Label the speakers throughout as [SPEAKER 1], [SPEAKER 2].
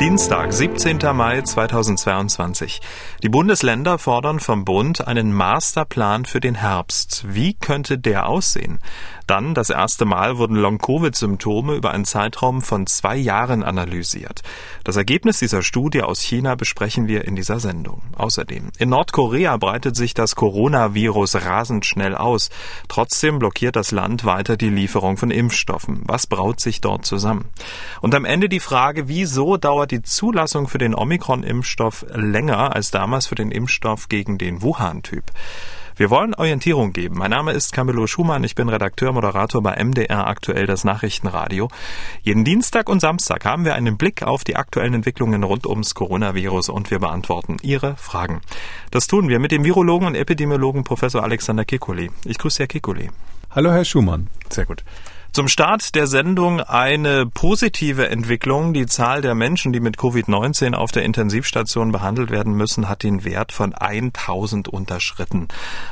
[SPEAKER 1] Dienstag, 17. Mai 2022. Die Bundesländer fordern vom Bund einen Masterplan für den Herbst. Wie könnte der aussehen? Dann, das erste Mal, wurden Long-Covid-Symptome über einen Zeitraum von zwei Jahren analysiert. Das Ergebnis dieser Studie aus China besprechen wir in dieser Sendung. Außerdem, in Nordkorea breitet sich das Coronavirus rasend schnell aus. Trotzdem blockiert das Land weiter die Lieferung von Impfstoffen. Was braut sich dort zusammen? Und am Ende die Frage, wieso dauert die Zulassung für den Omikron-Impfstoff länger als damals für den Impfstoff gegen den Wuhan-Typ? Wir wollen Orientierung geben. Mein Name ist Camillo Schumann. Ich bin Redakteur, Moderator bei MDR aktuell das Nachrichtenradio. Jeden Dienstag und Samstag haben wir einen Blick auf die aktuellen Entwicklungen rund ums Coronavirus und wir beantworten Ihre Fragen. Das tun wir mit dem Virologen und Epidemiologen Professor Alexander Kikuli. Ich grüße Herr Kikuli.
[SPEAKER 2] Hallo, Herr Schumann.
[SPEAKER 1] Sehr gut. Zum Start der Sendung eine positive Entwicklung. Die Zahl der Menschen, die mit Covid-19 auf der Intensivstation behandelt werden müssen, hat den Wert von 1000 unterschritten.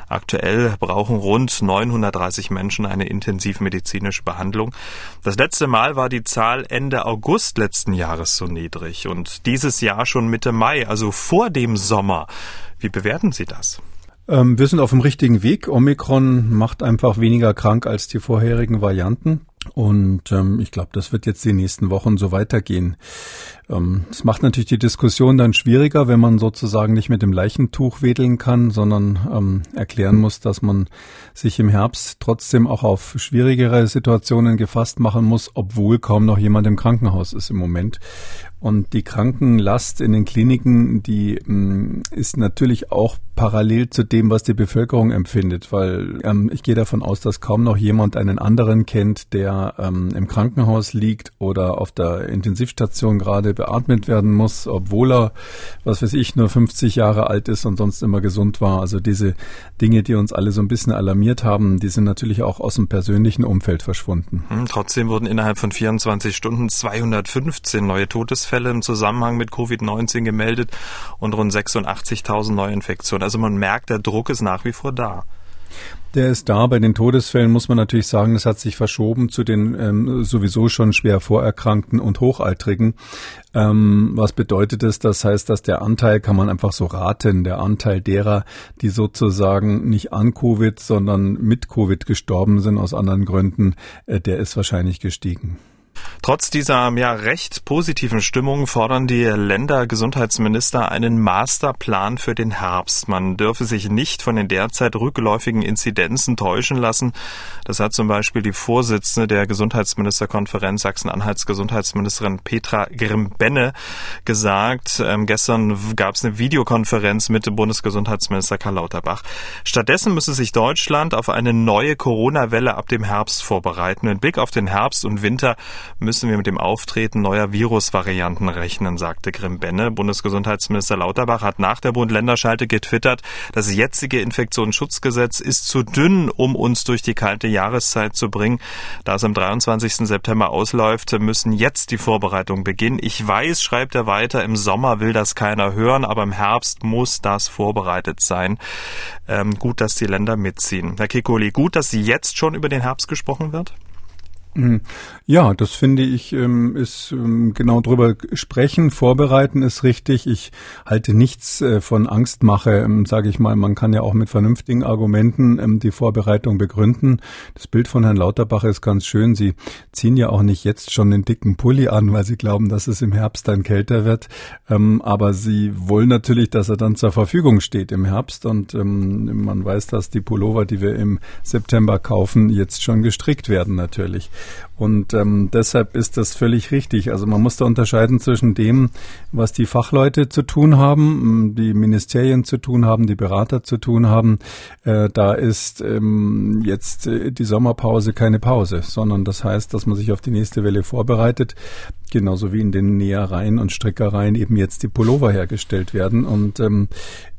[SPEAKER 1] Aktuell brauchen rund 930 Menschen eine intensivmedizinische Behandlung. Das letzte Mal war die Zahl Ende August letzten Jahres so niedrig und dieses Jahr schon Mitte Mai, also vor dem Sommer. Wie bewerten Sie das?
[SPEAKER 2] Ähm, wir sind auf dem richtigen Weg. Omikron macht einfach weniger krank als die vorherigen Varianten. Und ähm, ich glaube, das wird jetzt die nächsten Wochen so weitergehen. Ähm, das macht natürlich die Diskussion dann schwieriger, wenn man sozusagen nicht mit dem Leichentuch wedeln kann, sondern ähm, erklären muss, dass man sich im Herbst trotzdem auch auf schwierigere Situationen gefasst machen muss, obwohl kaum noch jemand im Krankenhaus ist im Moment. Und die Krankenlast in den Kliniken, die mh, mm, ist natürlich auch parallel zu dem, was die Bevölkerung empfindet, weil ähm, ich gehe davon aus, dass kaum noch jemand einen anderen kennt, der ähm, im Krankenhaus liegt oder auf der Intensivstation gerade beatmet werden muss, obwohl er, was weiß ich, nur 50 Jahre alt ist und sonst immer gesund war. Also diese Dinge, die uns alle so ein bisschen alarmiert haben, die sind natürlich auch aus dem persönlichen Umfeld verschwunden.
[SPEAKER 1] Hm, trotzdem wurden innerhalb von 24 Stunden 215 neue Todesfälle im Zusammenhang mit Covid-19 gemeldet und rund 86.000 Neuinfektionen. Also man merkt, der Druck ist nach wie vor da.
[SPEAKER 2] Der ist da. Bei den Todesfällen muss man natürlich sagen, das hat sich verschoben zu den ähm, sowieso schon schwer Vorerkrankten und Hochaltrigen. Ähm, was bedeutet es? Das heißt, dass der Anteil, kann man einfach so raten, der Anteil derer, die sozusagen nicht an Covid, sondern mit Covid gestorben sind aus anderen Gründen, äh, der ist wahrscheinlich gestiegen.
[SPEAKER 1] Trotz dieser ja recht positiven Stimmung fordern die Ländergesundheitsminister einen Masterplan für den Herbst. Man dürfe sich nicht von den derzeit rückläufigen Inzidenzen täuschen lassen. Das hat zum Beispiel die Vorsitzende der Gesundheitsministerkonferenz Sachsen-Anhalts Gesundheitsministerin Petra Grimbenne gesagt. Ähm, gestern gab es eine Videokonferenz mit dem Bundesgesundheitsminister Karl Lauterbach. Stattdessen müsse sich Deutschland auf eine neue Corona-Welle ab dem Herbst vorbereiten. Mit Blick auf den Herbst und Winter müssen wir mit dem Auftreten neuer Virusvarianten rechnen, sagte Grimbenne. Bundesgesundheitsminister Lauterbach hat nach der Bund-Länder-Schalte getwittert, das jetzige Infektionsschutzgesetz ist zu dünn, um uns durch die kalte Jahreszeit zu bringen. Da es am 23. September ausläuft, müssen jetzt die Vorbereitungen beginnen. Ich weiß, schreibt er weiter, im Sommer will das keiner hören, aber im Herbst muss das vorbereitet sein. Ähm, gut, dass die Länder mitziehen. Herr Kikoli, gut, dass jetzt schon über den Herbst gesprochen wird?
[SPEAKER 2] Mhm. Ja, das finde ich ähm, ist ähm, genau drüber sprechen, vorbereiten ist richtig. Ich halte nichts äh, von Angstmache, ähm, sage ich mal. Man kann ja auch mit vernünftigen Argumenten die Vorbereitung begründen. Das Bild von Herrn Lauterbach ist ganz schön. Sie ziehen ja auch nicht jetzt schon den dicken Pulli an, weil sie glauben, dass es im Herbst dann kälter wird. Aber sie wollen natürlich, dass er dann zur Verfügung steht im Herbst. Und man weiß, dass die Pullover, die wir im September kaufen, jetzt schon gestrickt werden natürlich. Und ähm, deshalb ist das völlig richtig. Also man muss da unterscheiden zwischen dem, was die Fachleute zu tun haben, die Ministerien zu tun haben, die Berater zu tun haben. Äh, da ist ähm, jetzt äh, die Sommerpause keine Pause, sondern das heißt, dass man sich auf die nächste Welle vorbereitet. Genauso wie in den Nähereien und Strickereien eben jetzt die Pullover hergestellt werden. Und ähm,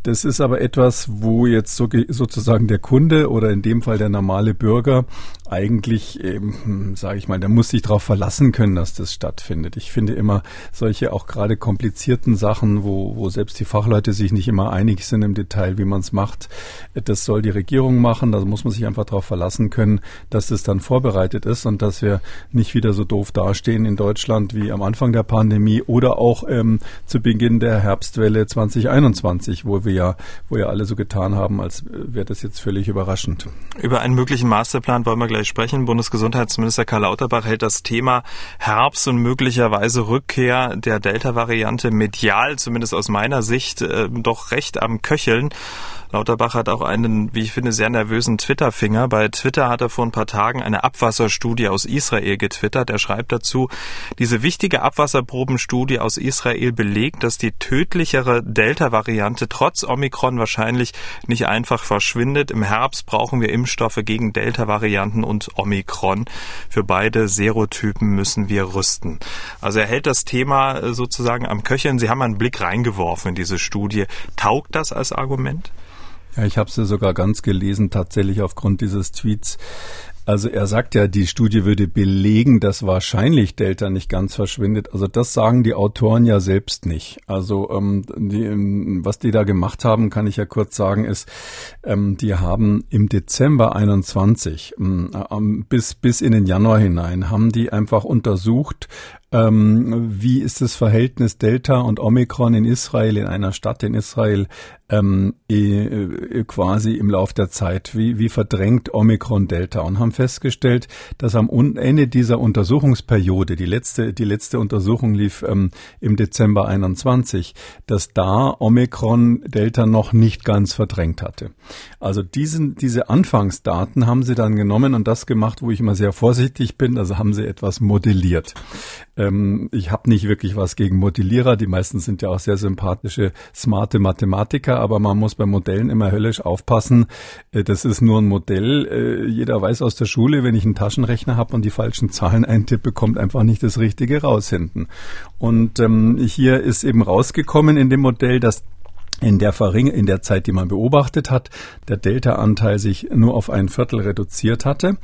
[SPEAKER 2] das ist aber etwas, wo jetzt so, sozusagen der Kunde oder in dem Fall der normale Bürger eigentlich, ähm, sage ich mal, der muss sich darauf verlassen können, dass das stattfindet. Ich finde immer solche auch gerade komplizierten Sachen, wo, wo selbst die Fachleute sich nicht immer einig sind im Detail, wie man es macht, das soll die Regierung machen. Da muss man sich einfach darauf verlassen können, dass das dann vorbereitet ist und dass wir nicht wieder so doof dastehen in Deutschland wie am Anfang der Pandemie oder auch ähm, zu Beginn der Herbstwelle 2021, wo wir ja, wo ja alle so getan haben, als wäre das jetzt völlig überraschend.
[SPEAKER 1] Über einen möglichen Masterplan wollen wir gleich sprechen. Bundesgesundheitsminister Karl Lauterbach hält das Thema Herbst und möglicherweise Rückkehr der Delta-Variante medial, zumindest aus meiner Sicht, äh, doch recht am Köcheln. Lauterbach hat auch einen, wie ich finde, sehr nervösen Twitter-Finger. Bei Twitter hat er vor ein paar Tagen eine Abwasserstudie aus Israel getwittert. Er schreibt dazu, diese wichtige Abwasserprobenstudie aus Israel belegt, dass die tödlichere Delta-Variante trotz Omikron wahrscheinlich nicht einfach verschwindet. Im Herbst brauchen wir Impfstoffe gegen Delta-Varianten und Omikron. Für beide Serotypen müssen wir rüsten. Also er hält das Thema äh, sozusagen am Köcheln. Sie haben einen Blick reingeworfen in diese Studie. Taugt das als Argument?
[SPEAKER 2] Ja, ich habe sie sogar ganz gelesen, tatsächlich aufgrund dieses Tweets. Also er sagt ja, die Studie würde belegen, dass wahrscheinlich Delta nicht ganz verschwindet. Also das sagen die Autoren ja selbst nicht. Also ähm, die, ähm, was die da gemacht haben, kann ich ja kurz sagen, ist, ähm, die haben im Dezember 21 ähm, bis bis in den Januar hinein haben die einfach untersucht, ähm, wie ist das Verhältnis Delta und Omikron in Israel, in einer Stadt in Israel, ähm, äh, quasi im Lauf der Zeit? Wie, wie verdrängt Omikron Delta? Und haben festgestellt, dass am Ende dieser Untersuchungsperiode, die letzte, die letzte Untersuchung lief ähm, im Dezember 21, dass da Omikron Delta noch nicht ganz verdrängt hatte. Also diesen, diese Anfangsdaten haben sie dann genommen und das gemacht, wo ich immer sehr vorsichtig bin, also haben sie etwas modelliert. Ähm, ich habe nicht wirklich was gegen Modellierer. Die meisten sind ja auch sehr sympathische, smarte Mathematiker, aber man muss bei Modellen immer höllisch aufpassen. Äh, das ist nur ein Modell. Äh, jeder weiß aus der Schule, wenn ich einen Taschenrechner habe und die falschen Zahlen eintippe, kommt einfach nicht das Richtige raus hinten. Und ähm, hier ist eben rausgekommen in dem Modell, dass in der Verring in der Zeit, die man beobachtet hat, der Delta-Anteil sich nur auf ein Viertel reduziert hatte.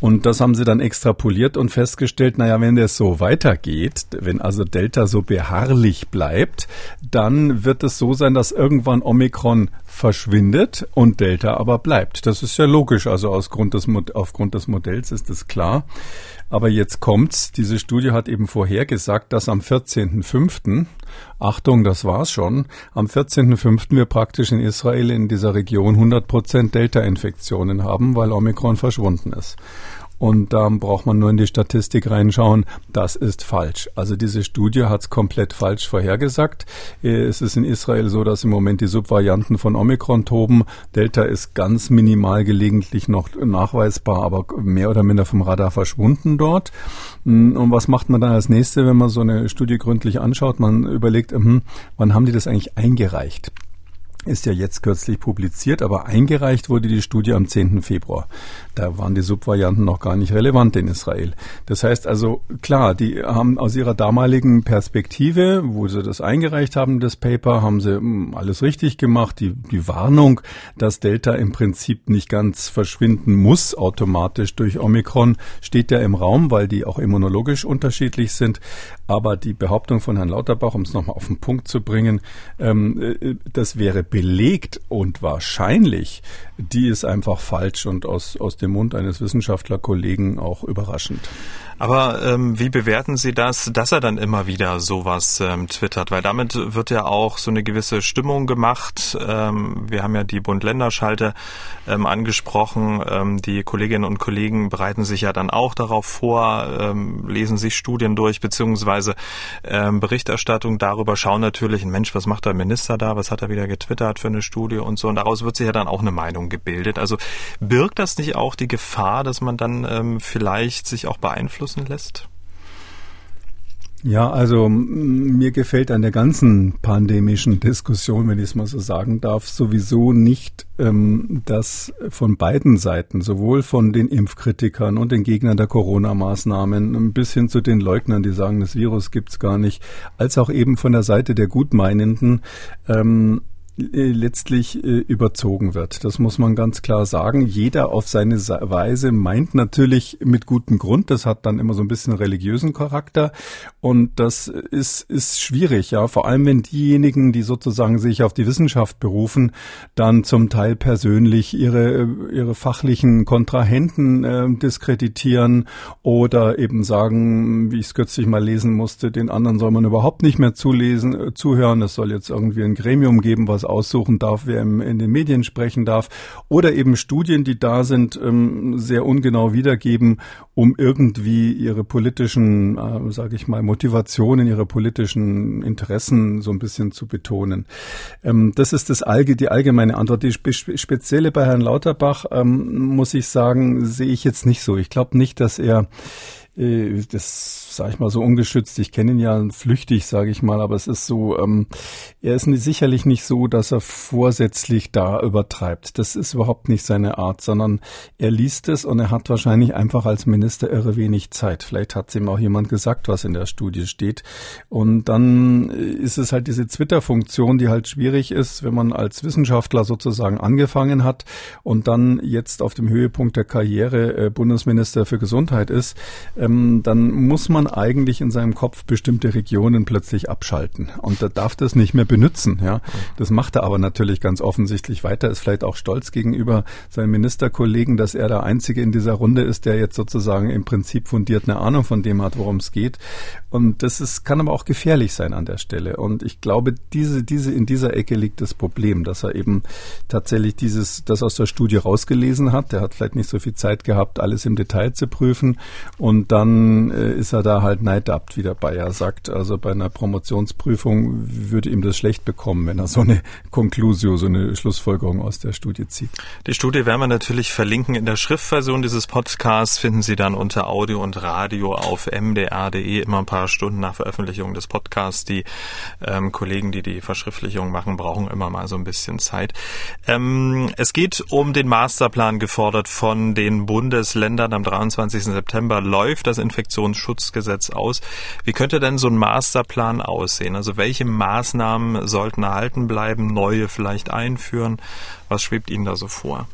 [SPEAKER 2] Und das haben sie dann extrapoliert und festgestellt, naja, wenn das so weitergeht, wenn also Delta so beharrlich bleibt, dann wird es so sein, dass irgendwann Omikron verschwindet und Delta aber bleibt. Das ist ja logisch, also aus Grund des, aufgrund des Modells ist es klar. Aber jetzt kommt's. Diese Studie hat eben vorhergesagt, dass am 14.05. Achtung, das war's schon. Am 14.05. wir praktisch in Israel in dieser Region 100 Prozent Delta-Infektionen haben, weil Omikron verschwunden ist. Und da braucht man nur in die Statistik reinschauen. Das ist falsch. Also diese Studie hat es komplett falsch vorhergesagt. Äh, es ist in Israel so, dass im Moment die Subvarianten von Omikron toben. Delta ist ganz minimal gelegentlich noch nachweisbar, aber mehr oder minder vom Radar verschwunden dort. Hm, und was macht man dann als nächste, wenn man so eine Studie gründlich anschaut? Man überlegt, hm, wann haben die das eigentlich eingereicht? Ist ja jetzt kürzlich publiziert, aber eingereicht wurde die Studie am 10. Februar. Da waren die Subvarianten noch gar nicht relevant in Israel. Das heißt also, klar, die haben aus ihrer damaligen Perspektive, wo sie das eingereicht haben, das Paper, haben sie hm, alles richtig gemacht. Die, die Warnung, dass Delta im Prinzip nicht ganz verschwinden muss, automatisch durch Omikron, steht ja im Raum, weil die auch immunologisch unterschiedlich sind. Aber die Behauptung von Herrn Lauterbach, um es nochmal auf den Punkt zu bringen, ähm, äh, das wäre belegt und wahrscheinlich, die ist einfach falsch und aus, aus dem Mund eines Wissenschaftlerkollegen auch überraschend.
[SPEAKER 1] Aber ähm, wie bewerten Sie das, dass er dann immer wieder sowas ähm, twittert? Weil damit wird ja auch so eine gewisse Stimmung gemacht. Ähm, wir haben ja die Bund-Länder-Schalte ähm, angesprochen. Ähm, die Kolleginnen und Kollegen bereiten sich ja dann auch darauf vor, ähm, lesen sich Studien durch, beziehungsweise ähm, Berichterstattung darüber, schauen natürlich, Mensch, was macht der Minister da? Was hat er wieder getwittert für eine Studie und so? Und daraus wird sich ja dann auch eine Meinung gebildet. Also birgt das nicht auch die Gefahr, dass man dann ähm, vielleicht sich auch beeinflusst beeinflussen lässt?
[SPEAKER 2] Ja, also mir gefällt an der ganzen pandemischen Diskussion, wenn ich es mal so sagen darf, sowieso nicht, ähm, dass von beiden Seiten, sowohl von den Impfkritikern und den Gegnern der Corona-Maßnahmen bis hin zu den Leugnern, die sagen, das Virus gibt's gar nicht, als auch eben von der Seite der Gutmeinenden, ähm, äh, letztlich äh, überzogen wird. Das muss man ganz klar sagen. Jeder auf seine Weise meint natürlich mit gutem Grund. Das hat dann immer so ein bisschen religiösen Charakter. Und das ist, ist schwierig, ja. Vor allem, wenn diejenigen, die sozusagen sich auf die Wissenschaft berufen, dann zum Teil persönlich ihre, ihre fachlichen Kontrahenten äh, diskreditieren oder eben sagen, wie ich es kürzlich mal lesen musste, den anderen soll man überhaupt nicht mehr zulesen, äh, zuhören. Es soll jetzt irgendwie ein Gremium geben, was aussuchen darf, wer im, in den Medien sprechen darf, oder eben Studien, die da sind, ähm, sehr ungenau wiedergeben, um irgendwie ihre politischen, äh, sage ich mal, Motivationen, ihre politischen Interessen so ein bisschen zu betonen. Ähm, das ist das Allge die allgemeine Antwort. Die spe spezielle bei Herrn Lauterbach, ähm, muss ich sagen, sehe ich jetzt nicht so. Ich glaube nicht, dass er äh, das sage ich mal so ungeschützt. Ich kenne ihn ja flüchtig, sage ich mal, aber es ist so, ähm, er ist sicherlich nicht so, dass er vorsätzlich da übertreibt. Das ist überhaupt nicht seine Art, sondern er liest es und er hat wahrscheinlich einfach als Minister irre wenig Zeit. Vielleicht hat es ihm auch jemand gesagt, was in der Studie steht. Und dann ist es halt diese Twitter-Funktion, die halt schwierig ist, wenn man als Wissenschaftler sozusagen angefangen hat und dann jetzt auf dem Höhepunkt der Karriere äh, Bundesminister für Gesundheit ist, ähm, dann muss man eigentlich in seinem Kopf bestimmte Regionen plötzlich abschalten. Und er darf das nicht mehr benutzen. Ja. Das macht er aber natürlich ganz offensichtlich weiter, ist vielleicht auch stolz gegenüber seinen Ministerkollegen, dass er der Einzige in dieser Runde ist, der jetzt sozusagen im Prinzip fundiert eine Ahnung von dem hat, worum es geht. Und das ist, kann aber auch gefährlich sein an der Stelle. Und ich glaube, diese, diese, in dieser Ecke liegt das Problem, dass er eben tatsächlich dieses, das aus der Studie rausgelesen hat. Der hat vielleicht nicht so viel Zeit gehabt, alles im Detail zu prüfen. Und dann äh, ist er da da halt neidabt, wie der Bayer sagt. Also bei einer Promotionsprüfung würde ihm das schlecht bekommen, wenn er so eine Conclusio, so eine Schlussfolgerung aus der Studie zieht.
[SPEAKER 1] Die Studie werden wir natürlich verlinken. In der Schriftversion dieses Podcasts finden Sie dann unter Audio und Radio auf mdr.de immer ein paar Stunden nach Veröffentlichung des Podcasts. Die ähm, Kollegen, die die Verschriftlichung machen, brauchen immer mal so ein bisschen Zeit. Ähm, es geht um den Masterplan gefordert von den Bundesländern. Am 23. September läuft das Infektionsschutzgesetz Gesetz aus. Wie könnte denn so ein Masterplan aussehen? Also welche Maßnahmen sollten erhalten bleiben, neue vielleicht einführen? Was schwebt Ihnen da so vor?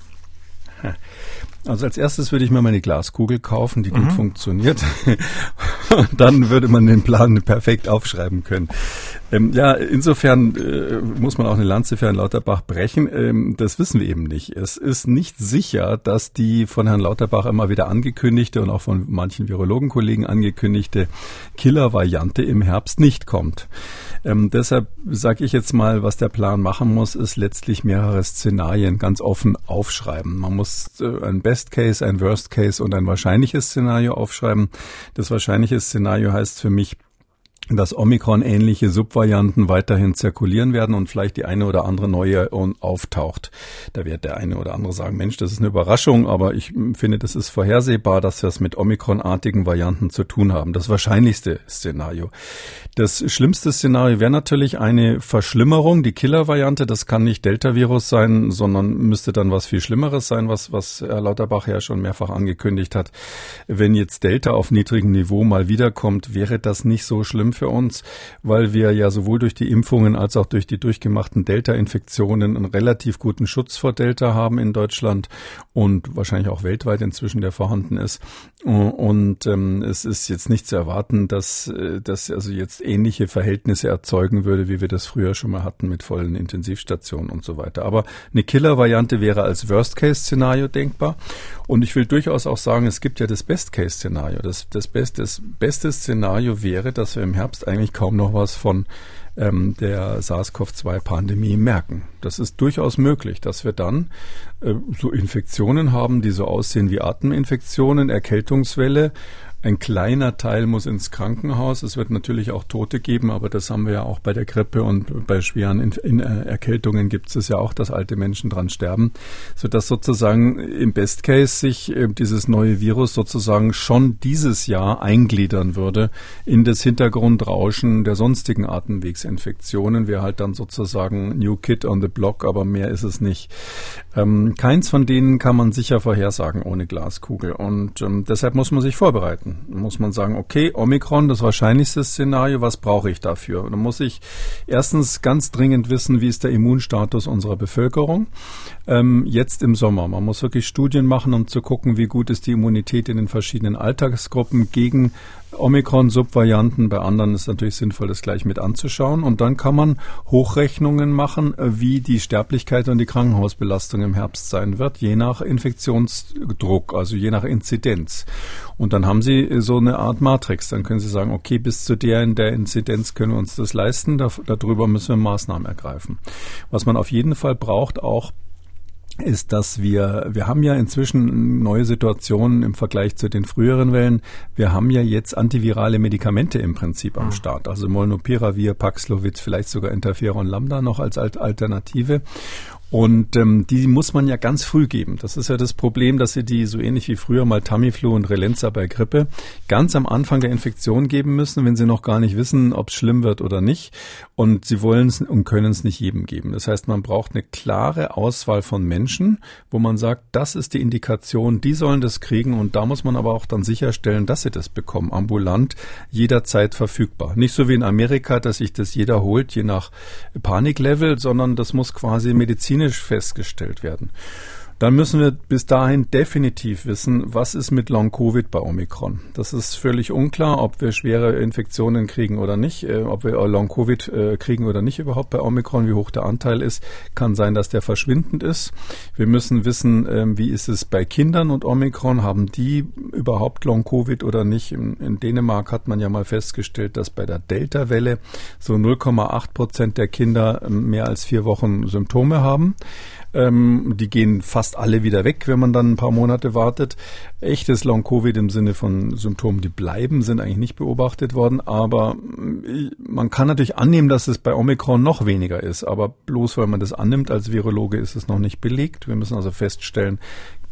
[SPEAKER 2] Also als erstes würde ich mir meine Glaskugel kaufen, die mhm. gut funktioniert. Und dann würde man den Plan perfekt aufschreiben können. Ähm, ja, insofern äh, muss man auch eine Lanze für Herrn Lauterbach brechen. Ähm, das wissen wir eben nicht. Es ist nicht sicher, dass die von Herrn Lauterbach immer wieder angekündigte und auch von manchen Virologenkollegen angekündigte Killer-Variante im Herbst nicht kommt. Ähm, deshalb sage ich jetzt mal, was der Plan machen muss, ist letztlich mehrere Szenarien ganz offen aufschreiben. Man muss äh, ein Best Case, ein Worst Case und ein wahrscheinliches Szenario aufschreiben. Das wahrscheinliche Szenario heißt für mich, dass Omikron-ähnliche Subvarianten weiterhin zirkulieren werden und vielleicht die eine oder andere neue auftaucht. Da wird der eine oder andere sagen, Mensch, das ist eine Überraschung, aber ich finde, das ist vorhersehbar, dass wir es mit Omikron-artigen Varianten zu tun haben. Das wahrscheinlichste Szenario. Das schlimmste Szenario wäre natürlich eine Verschlimmerung, die Killer-Variante. Das kann nicht Delta-Virus sein, sondern müsste dann was viel Schlimmeres sein, was, was Herr Lauterbach ja schon mehrfach angekündigt hat. Wenn jetzt Delta auf niedrigem Niveau mal wiederkommt, wäre das nicht so schlimm für uns, weil wir ja sowohl durch die Impfungen als auch durch die durchgemachten Delta-Infektionen einen relativ guten Schutz vor Delta haben in Deutschland und wahrscheinlich auch weltweit inzwischen der vorhanden ist. Und ähm, es ist jetzt nicht zu erwarten, dass äh, das also jetzt ähnliche Verhältnisse erzeugen würde, wie wir das früher schon mal hatten mit vollen Intensivstationen und so weiter. Aber eine Killer-Variante wäre als Worst-Case-Szenario denkbar. Und ich will durchaus auch sagen, es gibt ja das Best-Case-Szenario. Das, das, beste, das beste Szenario wäre, dass wir im Herbst eigentlich kaum noch was von ähm, der SARS-CoV-2-Pandemie merken. Das ist durchaus möglich, dass wir dann äh, so Infektionen haben, die so aussehen wie Ateminfektionen, Erkältungswelle, Ein kleiner Teil muss ins Krankenhaus. Es wird natürlich auch Tote geben, aber das haben wir ja auch bei der Grippe und bei schweren in, in, äh, Erkältungen gibt es ja auch, dass alte Menschen dran sterben, sodass sozusagen im Best Case sich äh, dieses neue Virus sozusagen schon dieses Jahr eingliedern würde in das Hintergrundrauschen der sonstigen Atemwegsinfektionen. Wäre halt dann sozusagen New Kid on the Block, aber mehr ist es nicht. Ähm, keins von denen kann man sicher vorhersagen ohne Glaskugel und ähm, deshalb muss man sich vorbereiten. Muss man sagen, okay, Omikron, das wahrscheinlichste Szenario, was brauche ich dafür? Dann muss ich erstens ganz dringend wissen, wie ist der Immunstatus unserer Bevölkerung ähm, jetzt im Sommer. Man muss wirklich Studien machen, um zu gucken, wie gut ist die Immunität in den verschiedenen Alltagsgruppen gegen Omikron-Subvarianten. Bei anderen ist natürlich sinnvoll, das gleich mit anzuschauen. Und dann kann man Hochrechnungen machen, wie die Sterblichkeit und die Krankenhausbelastung im Herbst sein wird, je nach Infektionsdruck, also je nach Inzidenz. Und dann haben Sie so eine Art Matrix. Dann können Sie sagen, okay, bis zu der in der Inzidenz können wir uns das leisten. darüber müssen wir Maßnahmen ergreifen. Was man auf jeden Fall braucht, auch ist, dass wir, wir haben ja inzwischen neue Situationen im Vergleich zu den früheren Wellen. Wir haben ja jetzt antivirale Medikamente im Prinzip am. Start. Also Molnupiravir, Paxlovid, vielleicht sogar Interferon Lambda noch als Alternative. Und ähm, die muss man ja ganz früh geben. Das ist ja das Problem, dass sie die so ähnlich wie früher mal Tamiflu und Relenza bei Grippe ganz am Anfang der Infektion geben müssen, wenn sie noch gar nicht wissen, ob es schlimm wird oder nicht. Und sie wollen es und können es nicht jedem geben. Das heißt, man braucht eine klare Auswahl von Menschen, wo man sagt, das ist die Indikation, die sollen das kriegen. Und da muss man aber auch dann sicherstellen, dass sie das bekommen, ambulant, jederzeit verfügbar. Nicht so wie in Amerika, dass sich das jeder holt, je nach Paniklevel, sondern das muss quasi medizinisch medizinisch festgestellt werden. Dann müssen wir bis dahin definitiv wissen, was ist mit Long-Covid bei Omikron. Das ist völlig unklar, ob wir schwere Infektionen kriegen oder nicht, äh, ob wir Long-Covid äh, kriegen oder nicht überhaupt bei Omikron, wie hoch der Anteil ist. Kann sein, dass der verschwindend ist. Wir müssen wissen, äh, wie ist es bei Kindern und Omikron. Haben die überhaupt Long-Covid oder nicht? In, in, Dänemark hat man ja mal festgestellt, dass bei der Delta-Welle so 0,8 Prozent der Kinder ähm, mehr als vier Wochen Symptome haben. Ähm, die gehen fast alle wieder weg, wenn man dann ein paar Monate wartet. Echtes Long-Covid im Sinne von Symptomen, die bleiben, sind eigentlich nicht beobachtet worden. Aber äh, man kann natürlich annehmen, dass es bei Omikron noch weniger ist. Aber bloß weil man das annimmt als Virologe, ist es noch nicht belegt. Wir müssen also feststellen,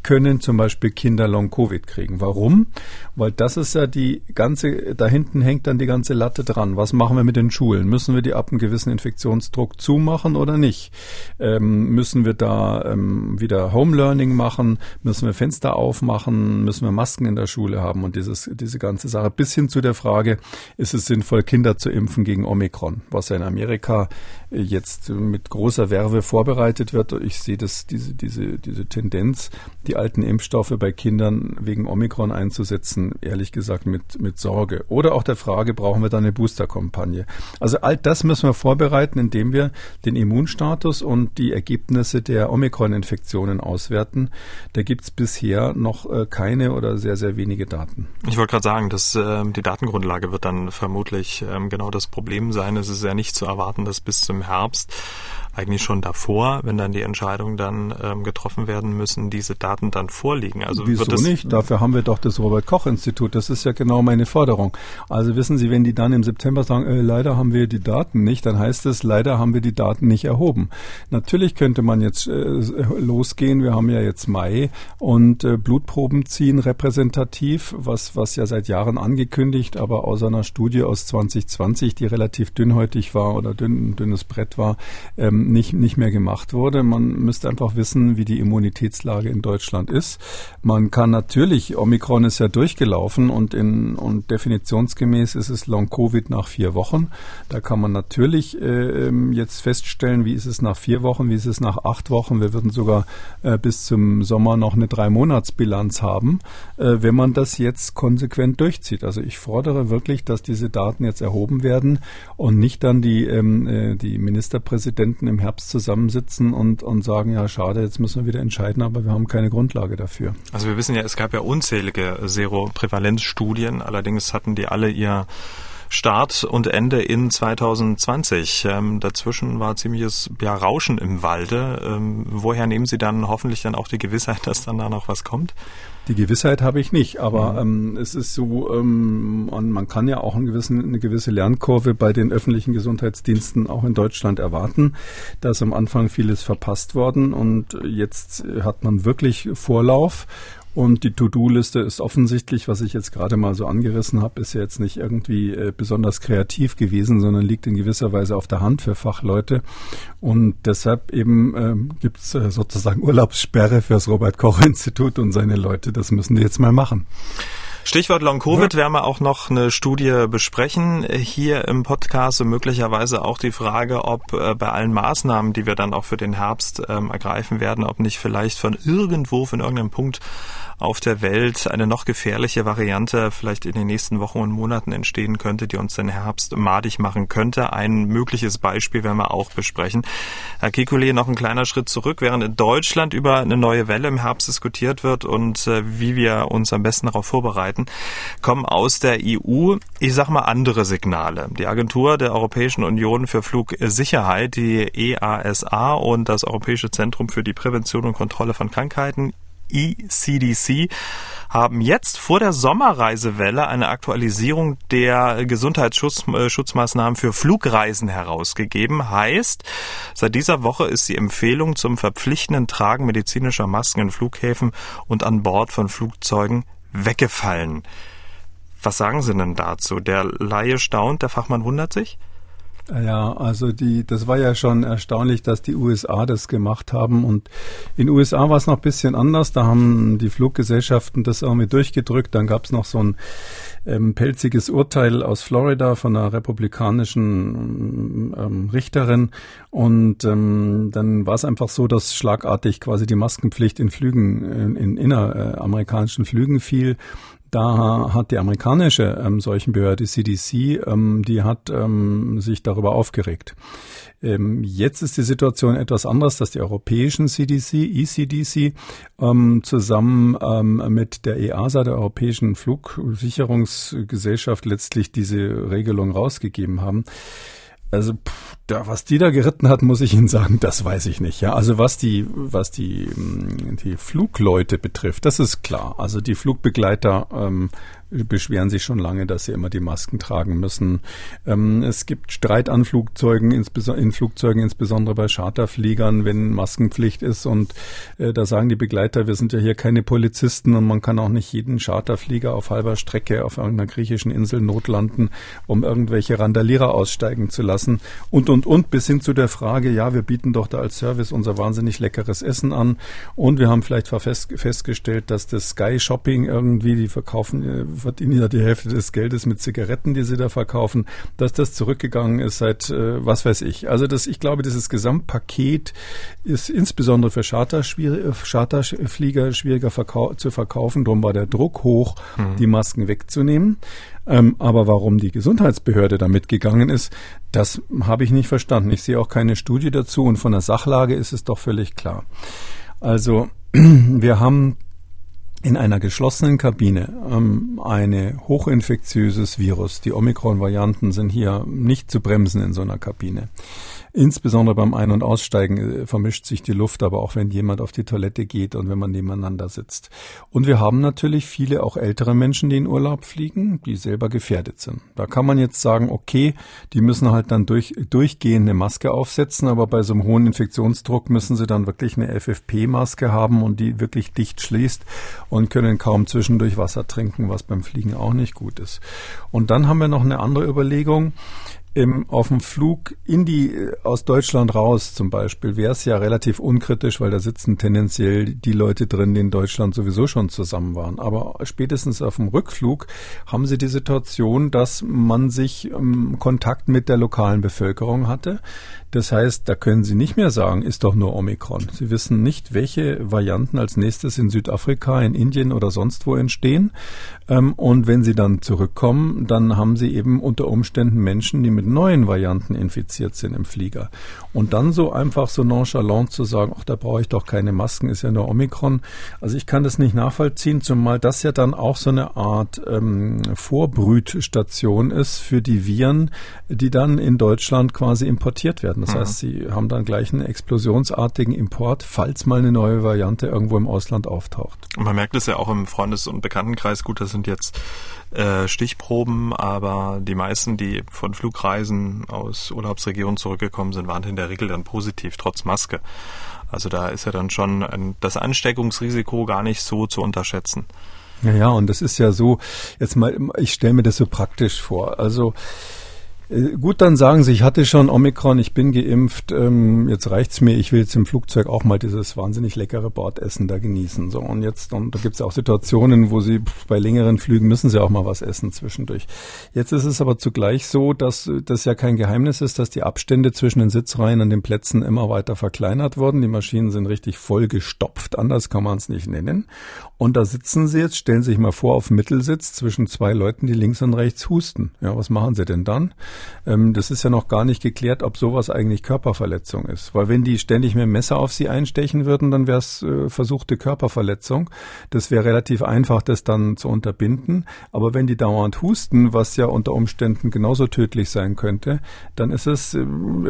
[SPEAKER 2] können zum Beispiel Kinder Long-Covid kriegen. Warum? Weil das ist ja die ganze, da hinten hängt dann die ganze Latte dran. Was machen wir mit den Schulen? Müssen wir die ab einem gewissen Infektionsdruck zumachen oder nicht? Ähm, müssen wir da ähm, wieder Home Learning machen? Müssen wir Fenster aufmachen? Müssen wir Masken in der Schule haben? Und dieses, diese ganze Sache bis hin zu der Frage, ist es sinnvoll, Kinder zu impfen gegen Omikron, was ja in Amerika jetzt mit großer Werbe vorbereitet wird. Ich sehe das, diese, diese, diese Tendenz, die alten Impfstoffe bei Kindern wegen Omikron einzusetzen, ehrlich gesagt mit, mit Sorge. Oder auch der Frage, brauchen wir da eine Boosterkampagne? Also all das müssen wir vorbereiten, indem wir den Immunstatus und die Ergebnisse der Omikron-Infektionen auswerten. Da gibt es bisher noch äh, keine oder sehr, sehr wenige Daten.
[SPEAKER 1] Ich wollte gerade sagen, dass äh, die Datengrundlage wird dann vermutlich äh, genau das Problem sein. Es ist ja nicht zu erwarten, dass bis zum Herbst eigentlich schon davor, wenn dann die Entscheidungen dann ähm, getroffen werden müssen, diese Daten dann vorliegen.
[SPEAKER 2] Also Wieso wird nicht? Dafür haben wir doch das Robert Koch Institut. Das ist ja genau meine Forderung. Also wissen Sie, wenn die dann im September sagen, äh, leider haben wir die Daten nicht, dann heißt es, leider haben wir die Daten nicht erhoben. Natürlich könnte man jetzt äh, losgehen. Wir haben ja jetzt Mai und äh, Blutproben ziehen repräsentativ, was was ja seit Jahren angekündigt, aber aus einer Studie aus 2020, die relativ dünnhäutig war oder dünn, dünnes Brett war, ähm, nicht, nicht mehr gemacht wurde. Man müsste einfach wissen, wie die Immunitätslage in Deutschland ist. Man kann natürlich, Omikron ist ja durchgelaufen und in, und definitionsgemäß ist es Long Covid nach vier Wochen. Da kann man natürlich äh, ähm, jetzt feststellen, wie ist es nach vier Wochen, wie ist es nach acht Wochen. Wir würden sogar äh, bis zum Sommer noch eine Drei-Monats-Bilanz haben, äh, wenn man das jetzt konsequent durchzieht. Also ich fordere wirklich, dass diese Daten jetzt erhoben werden und nicht dann die, ähm, äh, die Ministerpräsidenten im Herbst zusammensitzen und, und sagen, ja, schade, jetzt müssen wir wieder entscheiden, aber wir haben keine Grundlage dafür.
[SPEAKER 1] Also wir wissen ja, es gab ja unzählige Seroprävalenzstudien, allerdings hatten die alle ihr Start und Ende in 2020. Ähm, dazwischen war ziemliches ja, Rauschen im Walde. Ähm, woher nehmen Sie dann hoffentlich dann auch die Gewissheit, dass dann da noch was kommt?
[SPEAKER 2] Die Gewissheit habe ich nicht, aber mhm. ähm, es ist so, ähm, man, man kann ja auch einen gewissen, eine gewisse Lernkurve bei den öffentlichen Gesundheitsdiensten auch in Deutschland erwarten. Da ist am Anfang vieles verpasst worden und jetzt hat man wirklich Vorlauf und die To-Do-Liste ist offensichtlich, was ich jetzt gerade mal so angerissen habe, ist ja jetzt nicht irgendwie äh, besonders kreativ gewesen, sondern liegt in gewisser Weise auf der Hand für Fachleute. Und deshalb eben ähm, gibt es äh, sozusagen Urlaubssperre fürs Robert-Koch-Institut und seine Leute. Das müssen die jetzt mal machen.
[SPEAKER 1] Stichwort Long Covid werden wir auch noch eine Studie besprechen hier im Podcast und möglicherweise auch die Frage, ob äh, bei allen Maßnahmen, die wir dann auch für den Herbst ähm, ergreifen werden, ob nicht vielleicht von irgendwo, von irgendeinem Punkt auf der Welt eine noch gefährliche Variante vielleicht in den nächsten Wochen und Monaten entstehen könnte, die uns den Herbst madig machen könnte. Ein mögliches Beispiel werden wir auch besprechen. Herr Kekulé, noch ein kleiner Schritt zurück. Während in Deutschland über eine neue Welle im Herbst diskutiert wird und äh, wie wir uns am besten darauf vorbereiten, kommen aus der EU, ich sag mal, andere Signale. Die Agentur der Europäischen Union für Flugsicherheit, die EASA und das Europäische Zentrum für die Prävention und Kontrolle von Krankheiten, ECDC haben jetzt vor der Sommerreisewelle eine Aktualisierung der Gesundheitsschutzmaßnahmen für Flugreisen herausgegeben. Heißt, seit dieser Woche ist die Empfehlung zum verpflichtenden Tragen medizinischer Masken in Flughäfen und an Bord von Flugzeugen weggefallen. Was sagen Sie denn dazu? Der Laie staunt, der Fachmann wundert sich?
[SPEAKER 2] Ja, also die, das war ja schon erstaunlich, dass die USA das gemacht haben. Und in USA war es noch ein bisschen anders. Da haben die Fluggesellschaften das irgendwie durchgedrückt. Dann gab es noch so ein ähm, pelziges Urteil aus Florida von einer republikanischen ähm, Richterin. Und ähm, dann war es einfach so, dass schlagartig quasi die Maskenpflicht in Flügen, in, in inneramerikanischen Flügen fiel. Da hat die amerikanische ähm, Seuchenbehörde CDC, ähm, die hat ähm, sich darüber aufgeregt. Ähm, jetzt ist die Situation etwas anders, dass die europäischen CDC, ECDC, ähm, zusammen ähm, mit der EASA, der Europäischen Flugsicherungsgesellschaft, letztlich diese Regelung rausgegeben haben. Also pff, da, was die da geritten hat, muss ich Ihnen sagen, das weiß ich nicht. Ja, also was die, was die, mm, die Flugleute betrifft, das ist klar. Also die Flugbegleiter ähm, beschweren sich schon lange, dass sie immer die Masken tragen müssen. Ähm, es gibt Streit an Flugzeugen, in Flugzeugen, insbesondere bei Charterfliegern, wenn Maskenpflicht ist. Und äh, da sagen die Begleiter, wir sind ja hier keine Polizisten und man kann auch nicht jeden Charterflieger auf halber Strecke auf irgendeiner griechischen Insel notlanden, um irgendwelche Randalierer aussteigen zu lassen. Und, und, und, bis hin zu der Frage, ja, wir bieten doch da als Service unser wahnsinnig leckeres Essen an. Und wir haben vielleicht festgestellt, dass das Sky Shopping irgendwie, die verkaufen äh, verdienen ja die Hälfte des Geldes mit Zigaretten, die sie da verkaufen, dass das zurückgegangen ist seit äh, was weiß ich. Also das, ich glaube, dieses Gesamtpaket ist insbesondere für Charter Charterflieger schwieriger verkau zu verkaufen. Darum war der Druck hoch, mhm. die Masken wegzunehmen. Ähm, aber warum die Gesundheitsbehörde da mitgegangen ist, das habe ich nicht verstanden. Ich sehe auch keine Studie dazu und von der Sachlage ist es doch völlig klar. Also wir haben in einer geschlossenen Kabine ähm, eine hochinfektiöses Virus. Die Omikron-Varianten sind hier nicht zu bremsen in so einer Kabine. Insbesondere beim Ein- und Aussteigen äh, vermischt sich die Luft, aber auch wenn jemand auf die Toilette geht und wenn man nebeneinander sitzt. Und wir haben natürlich viele auch ältere Menschen, die in Urlaub fliegen, die selber gefährdet sind. Da kann man jetzt sagen, okay, die müssen halt dann durch, durchgehend eine Maske aufsetzen, aber bei so einem hohen Infektionsdruck müssen sie dann wirklich eine FFP-Maske haben und die wirklich dicht schließt und können kaum zwischendurch Wasser trinken, was beim Fliegen auch nicht gut ist. Und dann haben wir noch eine andere Überlegung im, auf dem Flug in die, äh, aus Deutschland raus zum Beispiel, wäre es ja relativ unkritisch, weil da sitzen tendenziell die Leute drin, die in Deutschland sowieso schon zusammen waren. Aber spätestens auf dem Rückflug haben sie die Situation, dass man sich ähm, Kontakt mit der lokalen Bevölkerung hatte. Das heißt, da können Sie nicht mehr sagen, ist doch nur Omikron. Sie wissen nicht, welche Varianten als nächstes in Südafrika, in Indien oder sonst wo entstehen. Ähm, und wenn Sie dann zurückkommen, dann haben Sie eben unter Umständen Menschen, die mit neuen Varianten infiziert sind im Flieger. Und dann so einfach so nonchalant zu sagen, ach, da brauche ich doch keine Masken, ist ja nur Omikron. Also ich kann das nicht nachvollziehen, zumal das ja dann auch so eine Art ähm, Vorbrütstation ist für die Viren, die dann in Deutschland quasi importiert werden. Das mhm. heißt, sie haben dann gleich einen explosionsartigen Import, falls mal eine neue Variante irgendwo im Ausland auftaucht.
[SPEAKER 1] Und man merkt es ja auch im Freundes- und Bekanntenkreis. Gut, das sind jetzt äh, Stichproben, aber die meisten, die von Flugreisen aus Urlaubsregionen zurückgekommen sind, waren in der Regel dann positiv, trotz Maske. Also da ist ja dann schon ein, das Ansteckungsrisiko gar nicht so zu unterschätzen.
[SPEAKER 2] Ja, ja, und das ist ja so, jetzt mal, ich stelle mir das so praktisch vor. Also gut, dann sagen Sie, ich hatte schon Omikron, ich bin geimpft, ähm, jetzt reicht's mir, ich will jetzt im Flugzeug auch mal dieses wahnsinnig leckere Bordessen da genießen. So, und jetzt, und da gibt's auch Situationen, wo Sie bei längeren Flügen müssen Sie auch mal was essen zwischendurch. Jetzt ist es aber zugleich so, dass das ja kein Geheimnis ist, dass die Abstände zwischen den Sitzreihen an den Plätzen immer weiter verkleinert wurden. Die Maschinen sind richtig voll gestopft, anders kann man es nicht nennen. Und da sitzen Sie jetzt, stellen Sie sich mal vor, auf Mittelsitz zwischen zwei Leuten, die links und rechts husten. Ja, was machen Sie denn dann? Ähm, das ist ja noch gar nicht geklärt, ob sowas eigentlich Körperverletzung ist. Weil wenn die ständig mit dem Messer auf sie einstechen würden, dann wäre es äh, versuchte Körperverletzung. Das wäre relativ einfach, das dann zu unterbinden. Aber wenn die dauernd husten, was ja unter Umständen genauso tödlich sein könnte, dann ist es äh,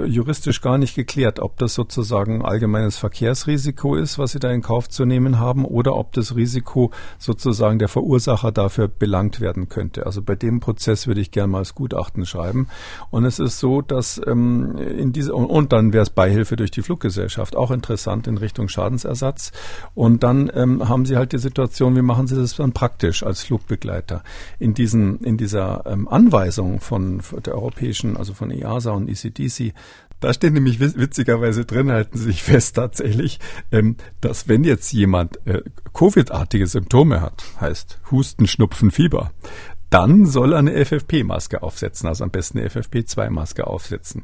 [SPEAKER 2] juristisch gar nicht geklärt, ob das sozusagen allgemeines Verkehrsrisiko ist, was sie da in Kauf zu nehmen haben, oder ob das Risiko sozusagen der Verursacher dafür belangt werden könnte. Also bei dem Prozess würde ich gerne mal das Gutachten schreiben. Und es ist so, dass ähm, in diese und, dann wäre es Beihilfe durch die Fluggesellschaft auch interessant in Richtung Schadensersatz. Und dann ähm, haben Sie halt die Situation, wie machen Sie das dann praktisch als Flugbegleiter in diesen in dieser ähm, Anweisung von der europäischen, also von EASA und ECDC da steht nämlich witzigerweise drin, halten Sie sich fest tatsächlich, ähm, dass wenn jetzt jemand äh, Covid-artige Symptome hat, heißt Husten, Schnupfen, Fieber, dann soll er eine FFP-Maske aufsetzen, also am besten eine FFP2-Maske aufsetzen.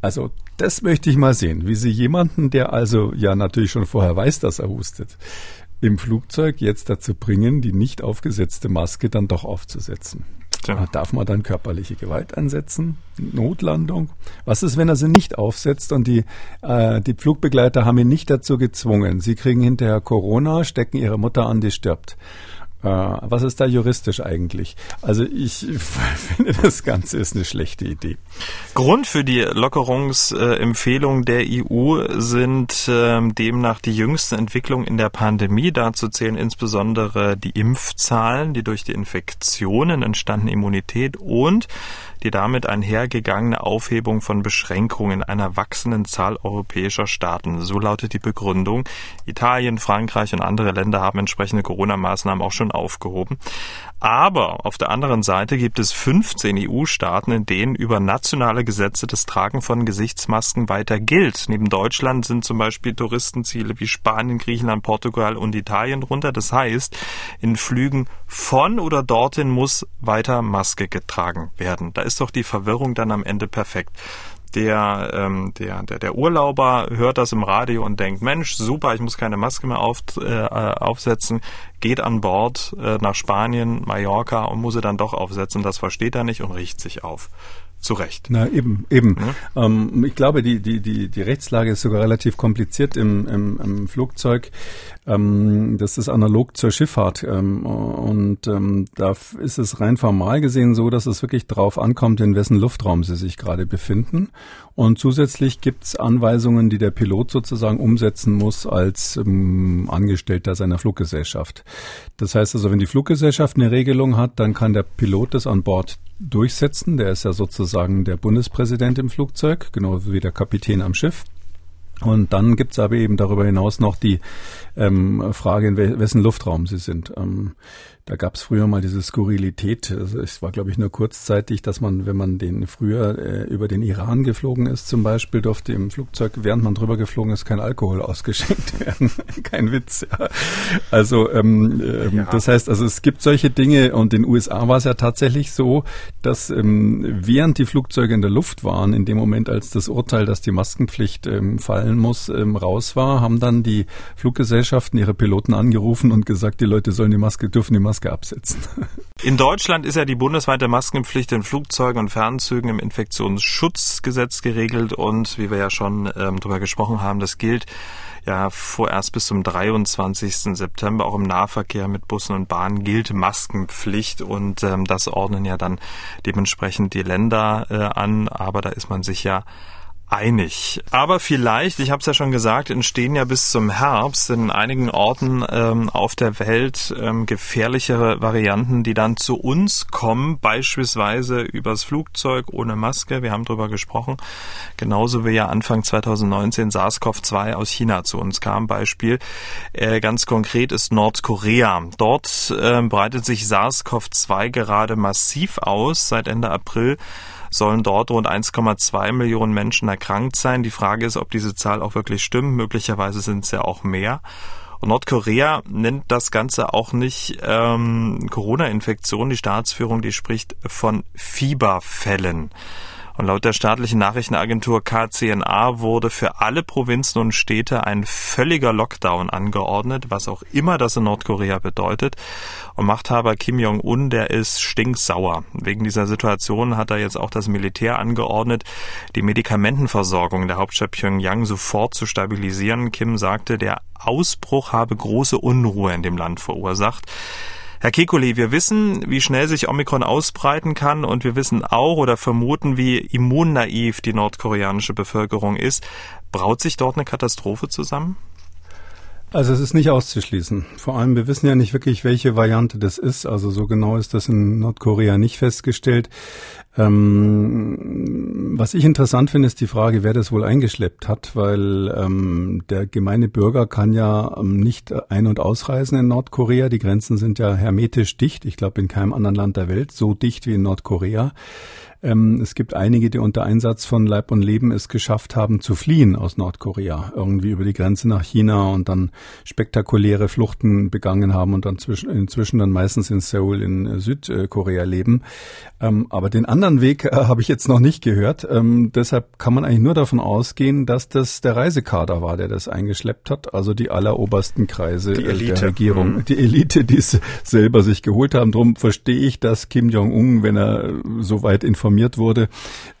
[SPEAKER 2] Also das möchte ich mal sehen, wie Sie jemanden, der also ja natürlich schon vorher weiß, dass er hustet, im Flugzeug jetzt dazu bringen, die nicht aufgesetzte Maske dann doch aufzusetzen. Ja. Darf man dann körperliche Gewalt einsetzen? Notlandung? Was ist, wenn er sie nicht aufsetzt und die, äh, die Flugbegleiter haben ihn nicht dazu gezwungen? Sie kriegen hinterher Corona, stecken ihre Mutter an, die stirbt. Äh, was ist da juristisch eigentlich? Also ich finde, das Ganze ist eine schlechte Idee.
[SPEAKER 1] Grund für die Lockerungsempfehlung der EU sind ähm, demnach die jüngsten Entwicklungen in der Pandemie. Dazu zählen insbesondere die Impfzahlen, die durch die Infektionen entstandene Immunität und die damit einhergegangene Aufhebung von Beschränkungen einer wachsenden Zahl europäischer Staaten. So lautet die Begründung. Italien, Frankreich und andere Länder haben entsprechende Corona-Maßnahmen auch schon aufgehoben. Aber auf der anderen Seite gibt es 15 EU-Staaten, in denen über nationale Gesetze das Tragen von Gesichtsmasken weiter gilt. Neben Deutschland sind zum Beispiel Touristenziele wie Spanien, Griechenland, Portugal und Italien drunter. Das heißt, in Flügen von oder dorthin muss weiter Maske getragen werden. Da ist doch die Verwirrung dann am Ende perfekt der, ähm, der, der, der Urlauber hört das im Radio und denkt, Mensch, super, ich muss keine Maske mehr auf, äh, aufsetzen, geht an Bord äh, nach Spanien, Mallorca und muss sie dann doch aufsetzen. Das versteht er nicht und riecht sich auf. Zu Recht.
[SPEAKER 2] Na eben, eben. Ja? Ähm, ich glaube, die, die, die, die Rechtslage ist sogar relativ kompliziert im, im, im Flugzeug. Ähm, das ist analog zur Schifffahrt. Ähm, und ähm, da ist es rein formal gesehen so, dass es wirklich drauf ankommt, in wessen Luftraum Sie sich gerade befinden. Und zusätzlich gibt es Anweisungen, die der Pilot sozusagen umsetzen muss als ähm, Angestellter seiner Fluggesellschaft. Das heißt also, wenn die Fluggesellschaft eine Regelung hat, dann kann der Pilot das an Bord durchsetzen. Der ist ja sozusagen der Bundespräsident im Flugzeug, genau wie der Kapitän am Schiff. Und dann gibt's aber eben darüber hinaus noch die ähm, Frage, in wessen Luftraum sie sind. Ähm, da gab es früher mal diese Skurrilität. Also es war, glaube ich, nur kurzzeitig, dass man, wenn man den früher äh, über den Iran geflogen ist, zum Beispiel, durfte im Flugzeug, während man drüber geflogen ist, kein Alkohol ausgeschenkt werden. kein Witz. Ja. Also ähm, ähm, ja. das heißt, also es gibt solche Dinge und in den USA war es ja tatsächlich so, dass ähm, während die Flugzeuge in der Luft waren, in dem Moment, als das Urteil, dass die Maskenpflicht ähm, fallen muss, ähm, raus war, haben dann die Fluggesellschaften ihre Piloten angerufen und gesagt, die Leute sollen die Maske, dürfen die Maske Maske absetzen.
[SPEAKER 1] In Deutschland ist ja die bundesweite Maskenpflicht in Flugzeugen und Fernzügen im Infektionsschutzgesetz geregelt und wie wir ja schon ähm, darüber gesprochen haben, das gilt ja vorerst bis zum 23. September. Auch im Nahverkehr mit Bussen und Bahnen gilt Maskenpflicht und ähm, das ordnen ja dann dementsprechend die Länder äh, an. Aber da ist man sich ja einig. Aber vielleicht, ich habe es ja schon gesagt, entstehen ja bis zum Herbst in einigen Orten ähm, auf der Welt ähm, gefährlichere Varianten, die dann zu uns kommen, beispielsweise übers Flugzeug ohne Maske. Wir haben darüber gesprochen. Genauso wie ja Anfang 2019 SARS-CoV-2 aus China zu uns kam. Beispiel äh, ganz konkret ist Nordkorea. Dort äh, breitet sich SARS-CoV-2 gerade massiv aus seit Ende April sollen dort rund 1,2 Millionen Menschen erkrankt sein. Die Frage ist, ob diese Zahl auch wirklich stimmt. Möglicherweise sind es ja auch mehr. Und Nordkorea nennt das Ganze auch nicht ähm, Corona-Infektion. Die Staatsführung, die spricht von Fieberfällen. Und laut der staatlichen Nachrichtenagentur KCNA wurde für alle Provinzen und Städte ein völliger Lockdown angeordnet, was auch immer das in Nordkorea bedeutet. Und Machthaber Kim Jong-un, der ist stinksauer. Wegen dieser Situation hat er jetzt auch das Militär angeordnet, die Medikamentenversorgung der Hauptstadt Pyongyang sofort zu stabilisieren. Kim sagte, der Ausbruch habe große Unruhe in dem Land verursacht. Herr Kekulé, wir wissen, wie schnell sich Omikron ausbreiten kann und wir wissen auch oder vermuten, wie immunnaiv die nordkoreanische Bevölkerung ist. Braut sich dort eine Katastrophe zusammen?
[SPEAKER 2] Also es ist nicht auszuschließen. Vor allem, wir wissen ja nicht wirklich, welche Variante das ist. Also so genau ist das in Nordkorea nicht festgestellt. Ähm, was ich interessant finde, ist die Frage, wer das wohl eingeschleppt hat, weil ähm, der gemeine Bürger kann ja ähm, nicht ein- und ausreisen in Nordkorea. Die Grenzen sind ja hermetisch dicht. Ich glaube, in keinem anderen Land der Welt so dicht wie in Nordkorea. Ähm, es gibt einige, die unter Einsatz von Leib und Leben es geschafft haben, zu fliehen aus Nordkorea, irgendwie über die Grenze nach China und dann spektakuläre Fluchten begangen haben und dann zwischen, inzwischen dann meistens in Seoul in äh, Südkorea leben. Ähm, aber den anderen Weg äh, habe ich jetzt noch nicht gehört. Ähm, deshalb kann man eigentlich nur davon ausgehen, dass das der Reisekader war, der das eingeschleppt hat, also die allerobersten Kreise
[SPEAKER 1] die Elite.
[SPEAKER 2] der Regierung,
[SPEAKER 1] Mhm.
[SPEAKER 2] die Elite, die es selber sich geholt haben. Drum verstehe ich, dass Kim Jong-un, wenn er so weit informiert wurde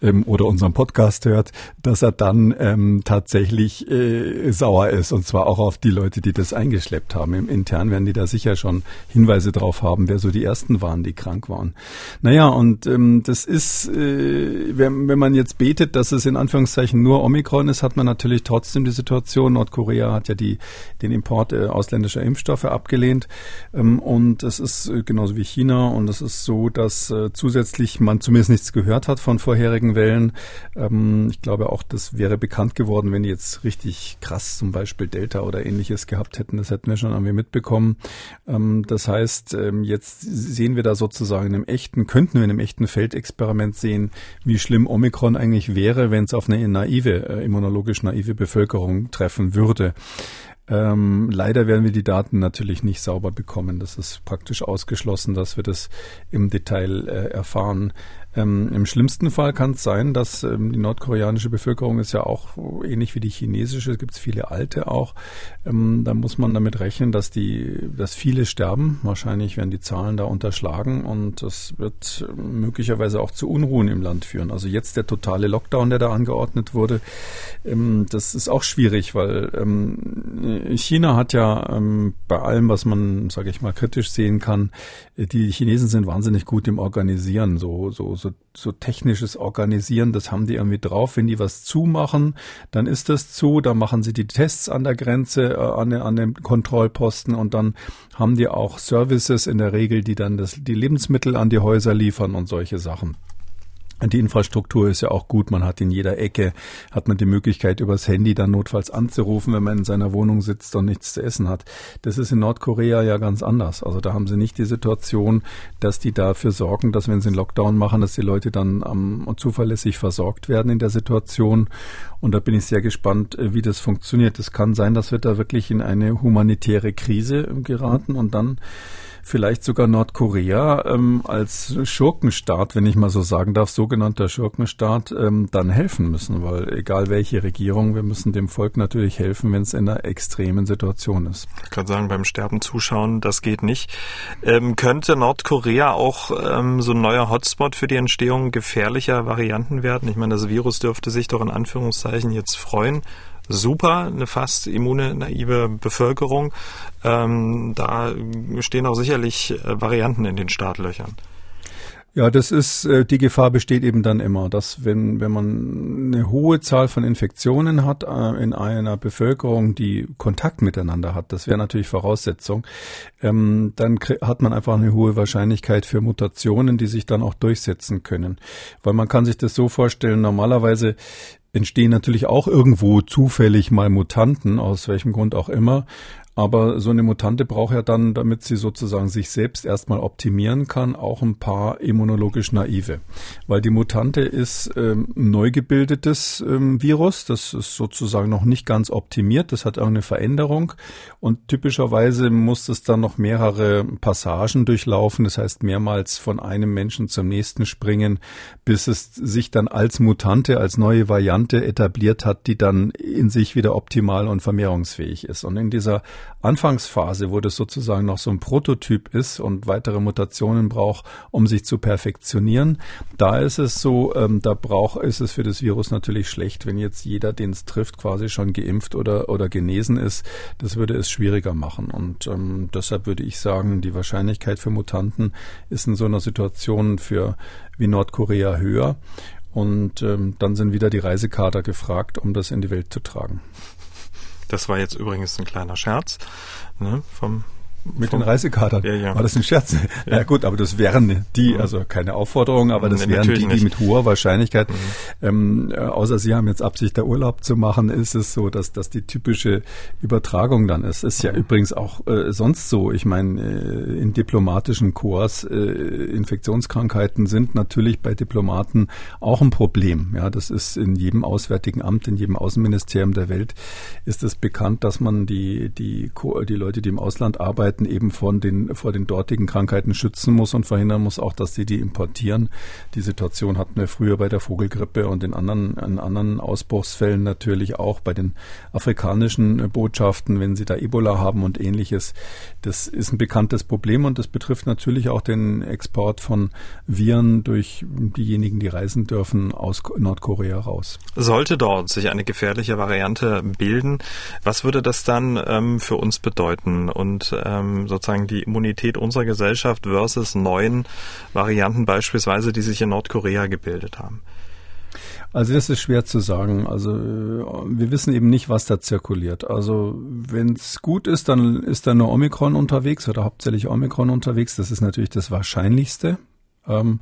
[SPEAKER 2] ähm, oder unseren Podcast hört, dass er dann ähm, tatsächlich äh, sauer ist und zwar auch auf die Leute, die das eingeschleppt haben. Im Intern werden die da sicher schon Hinweise drauf haben, wer so die ersten waren, die krank waren. Naja, und ähm, das ist, äh, wenn, wenn man jetzt betet, dass es in Anführungszeichen nur Omikron ist, hat man natürlich trotzdem die Situation. Nordkorea hat ja die, den Import äh, ausländischer Impfstoffe abgelehnt. Ähm, und es ist äh, genauso wie China. Und es ist so, dass äh, zusätzlich man zumindest nichts gehört hat von vorherigen Wellen. Ähm, ich glaube auch, das wäre bekannt geworden, wenn die jetzt richtig krass zum Beispiel Delta oder ähnliches gehabt hätten. Das hätten wir schon irgendwie mitbekommen. Ähm, das heißt, ähm, jetzt sehen wir da sozusagen in einem echten, könnten wir in einem echten Feldexperiment sehen, wie schlimm Omikron eigentlich wäre, wenn es auf eine naive, äh, immunologisch naive Bevölkerung treffen würde. Ähm, leider werden wir die Daten natürlich nicht sauber bekommen. Das ist praktisch ausgeschlossen, dass wir das im Detail äh, erfahren. Ähm, Im schlimmsten Fall kann es sein, dass ähm, die nordkoreanische Bevölkerung ist ja auch ähnlich wie die chinesische, es gibt viele alte auch. Ähm, da muss man damit rechnen, dass die, dass viele sterben. Wahrscheinlich werden die Zahlen da unterschlagen und das wird möglicherweise auch zu Unruhen im Land führen. Also jetzt der totale Lockdown, der da angeordnet wurde, ähm, das ist auch schwierig, weil ähm, China hat ja ähm, bei allem, was man, sage ich mal, kritisch sehen kann, die Chinesen sind wahnsinnig gut im Organisieren, so so so, so technisches Organisieren, das haben die irgendwie drauf. Wenn die was zumachen, dann ist das zu, dann machen sie die Tests an der Grenze, äh, an, an den Kontrollposten und dann haben die auch Services in der Regel, die dann das, die Lebensmittel an die Häuser liefern und solche Sachen. Die Infrastruktur ist ja auch gut. Man hat in jeder Ecke, hat man die Möglichkeit, übers Handy dann notfalls anzurufen, wenn man in seiner Wohnung sitzt und nichts zu essen hat. Das ist in Nordkorea ja ganz anders. Also da haben sie nicht die Situation, dass die dafür sorgen, dass wenn sie einen Lockdown machen, dass die Leute dann ähm, zuverlässig versorgt werden in der Situation. Und da bin ich sehr gespannt, wie das funktioniert. Es kann sein, dass wir da wirklich in eine humanitäre Krise geraten und dann vielleicht sogar Nordkorea ähm, als Schurkenstaat, wenn ich mal so sagen darf, sogenannter Schurkenstaat, ähm, dann helfen müssen, weil egal welche Regierung, wir müssen dem Volk natürlich helfen, wenn es in einer extremen Situation ist.
[SPEAKER 1] Ich kann sagen, beim Sterben zuschauen, das geht nicht. Ähm, könnte Nordkorea auch ähm, so ein neuer Hotspot für die Entstehung gefährlicher Varianten werden? Ich meine, das Virus dürfte sich doch in Anführungszeichen jetzt freuen super, eine fast immune, naive Bevölkerung. Ähm, da stehen auch sicherlich äh, Varianten in den Startlöchern.
[SPEAKER 2] Ja, das ist, äh, die Gefahr besteht eben dann immer, dass wenn, wenn man eine hohe Zahl von Infektionen hat äh, in einer Bevölkerung, die Kontakt miteinander hat, das wäre natürlich Voraussetzung, ähm, dann hat man einfach eine hohe Wahrscheinlichkeit für Mutationen, die sich dann auch durchsetzen können. Weil man kann sich das so vorstellen, normalerweise entstehen natürlich auch irgendwo zufällig mal Mutanten, aus welchem Grund auch immer. Aber so eine Mutante braucht ja dann, damit sie sozusagen sich selbst erstmal optimieren kann, auch ein paar immunologisch naive. Weil die Mutante ist ähm, neu gebildetes ähm, Virus, das ist sozusagen noch nicht ganz optimiert, das hat auch eine Veränderung und typischerweise muss es dann noch mehrere Passagen durchlaufen, das heißt mehrmals von einem Menschen zum nächsten springen, bis es sich dann als Mutante, als neue Variante etabliert hat, die dann in sich wieder optimal und vermehrungsfähig ist. Und in dieser Anfangsphase, wo das sozusagen noch so ein Prototyp ist und weitere Mutationen braucht, um sich zu perfektionieren, da ist es so, ähm, da braucht ist es für das Virus natürlich schlecht, wenn jetzt jeder, den es trifft, quasi schon geimpft oder oder genesen ist. Das würde es schwieriger machen und ähm, deshalb würde ich sagen, die Wahrscheinlichkeit für Mutanten ist in so einer Situation für wie Nordkorea höher. Und ähm, dann sind wieder die Reisekader gefragt, um das in die Welt zu tragen.
[SPEAKER 1] Das war jetzt übrigens ein kleiner Scherz ne, vom
[SPEAKER 2] mit den Reisekadern. Ja, ja. War das ein Scherz? Ja. ja gut, aber das wären die, mhm. also keine Aufforderung, aber das nee, wären die, die mit hoher Wahrscheinlichkeit, mhm. ähm, äh, außer Sie haben jetzt Absicht, da Urlaub zu machen, ist es so, dass das die typische Übertragung dann ist. Ist ja mhm. übrigens auch äh, sonst so. Ich meine, äh, in diplomatischen Chors äh, Infektionskrankheiten sind natürlich bei Diplomaten auch ein Problem. Ja, das ist in jedem Auswärtigen Amt, in jedem Außenministerium der Welt ist es bekannt, dass man die, die, die Leute, die im Ausland arbeiten, Krankheiten eben von den, vor den dortigen Krankheiten schützen muss und verhindern muss, auch dass sie die importieren. Die Situation hatten wir früher bei der Vogelgrippe und in anderen, in anderen Ausbruchsfällen natürlich auch bei den afrikanischen Botschaften, wenn sie da Ebola haben und ähnliches. Das ist ein bekanntes Problem und das betrifft natürlich auch den Export von Viren durch diejenigen, die reisen dürfen, aus Nordkorea raus.
[SPEAKER 1] Sollte dort sich eine gefährliche Variante bilden, was würde das dann ähm, für uns bedeuten? Und ähm, ähm, sozusagen die Immunität unserer Gesellschaft versus neuen Varianten beispielsweise, die sich in Nordkorea gebildet haben?
[SPEAKER 2] Also das ist schwer zu sagen. Also wir wissen eben nicht, was da zirkuliert. Also wenn es gut ist, dann ist da nur Omikron unterwegs oder hauptsächlich Omikron unterwegs. Das ist natürlich das Wahrscheinlichste. Ähm,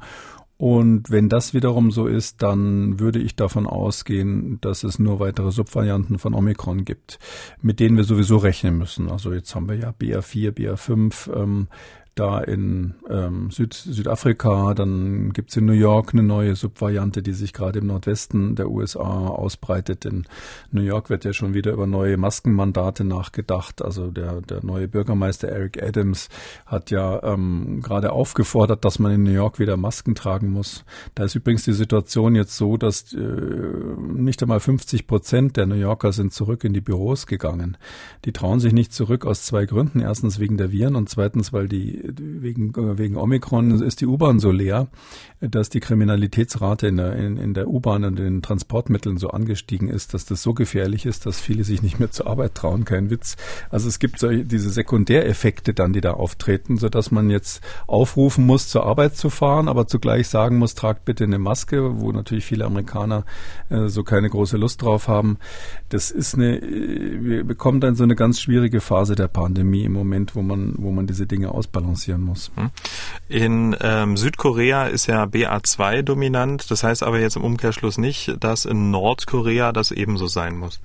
[SPEAKER 2] und wenn das wiederum so ist, dann würde ich davon ausgehen, dass es nur weitere Subvarianten von Omikron gibt, mit denen wir sowieso rechnen müssen. Also jetzt haben wir ja BA4, BA5, ähm, da in ähm, Süd Südafrika, dann gibt's in New York eine neue Subvariante, die sich gerade im Nordwesten der USA ausbreitet. In New York wird ja schon wieder über neue Maskenmandate nachgedacht. Also der, der neue Bürgermeister Eric Adams hat ja ähm, gerade aufgefordert, dass man in New York wieder Masken tragen muss. Da ist übrigens die Situation jetzt so, dass äh, nicht einmal 50 Prozent der New Yorker sind zurück in die Büros gegangen. Die trauen sich nicht zurück aus zwei Gründen. Erstens wegen der Viren und zweitens, weil die wegen, wegen Omikron ist die U-Bahn so leer, dass die Kriminalitätsrate in der, in, in der U-Bahn und den Transportmitteln so angestiegen ist, dass das so gefährlich ist, dass viele sich nicht mehr zur Arbeit trauen. Kein Witz. Also es gibt solche, diese Sekundäreffekte dann, die da auftreten, so dass man jetzt aufrufen muss, zur Arbeit zu fahren, aber zugleich sagen muss, tragt bitte eine Maske, wo natürlich viele Amerikaner äh, so keine große Lust drauf haben. Das ist eine, wir bekommen dann so eine ganz schwierige Phase der Pandemie im Moment, wo man, wo man diese Dinge ausbalanciert balancieren muss. Hm.
[SPEAKER 1] In ähm, Südkorea ist ja BA2 dominant. Das heißt aber jetzt im Umkehrschluss nicht, dass in Nordkorea das ebenso sein muss.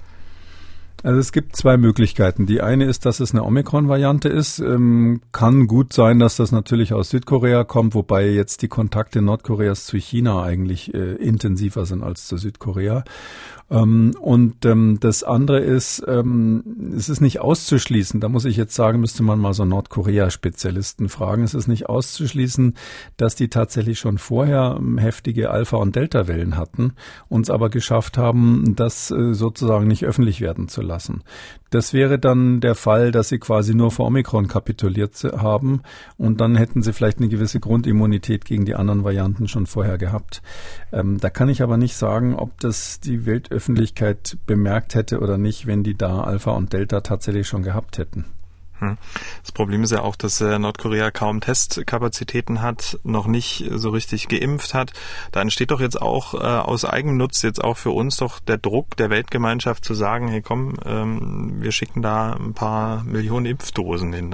[SPEAKER 2] Also es gibt zwei Möglichkeiten. Die eine ist, dass es eine Omikron-Variante ist. Ähm, kann gut sein, dass das natürlich aus Südkorea kommt, wobei jetzt die Kontakte Nordkoreas zu China eigentlich äh, intensiver sind als zu Südkorea. Ähm, und ähm, das andere ist, ähm, es ist nicht auszuschließen, da muss ich jetzt sagen, müsste man mal so Nordkorea-Spezialisten fragen, es ist nicht auszuschließen, dass die tatsächlich schon vorher ähm, heftige Alpha- und Delta-Wellen hatten, uns aber geschafft haben, das äh, sozusagen nicht öffentlich werden zu lassen. Das wäre dann der Fall, dass sie quasi nur vor Omikron kapituliert haben und dann hätten sie vielleicht eine gewisse Grundimmunität gegen die anderen Varianten schon vorher gehabt. Ähm, da kann ich aber nicht sagen, ob das die Weltöffentlichkeit bemerkt hätte oder nicht, wenn die da Alpha und Delta tatsächlich schon gehabt hätten.
[SPEAKER 1] Hm. Das Problem ist ja auch, dass äh, Nordkorea kaum Testkapazitäten hat, noch nicht so richtig geimpft hat. Da entsteht doch jetzt auch äh, aus Eigennutz jetzt auch für uns doch der Druck der Weltgemeinschaft zu sagen, hey komm, ähm, wir schicken da ein paar Millionen Impfdosen hin.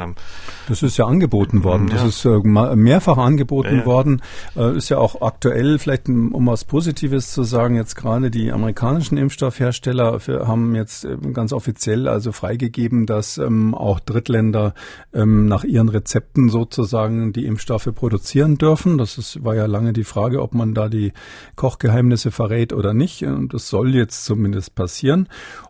[SPEAKER 2] Das ist ja angeboten worden. Ja. Das ist äh, mehrfach angeboten ja, ja. worden. Äh, ist ja auch aktuell, vielleicht um was Positives zu sagen, jetzt gerade die amerikanischen Impfstoffhersteller für, haben jetzt äh, ganz offiziell also freigegeben, dass ähm, auch Drittländer Länder ähm, nach ihren Rezepten sozusagen die Impfstoffe produzieren dürfen. Das ist, war ja lange die Frage, ob man da die Kochgeheimnisse verrät oder nicht. Und das soll jetzt zumindest passieren.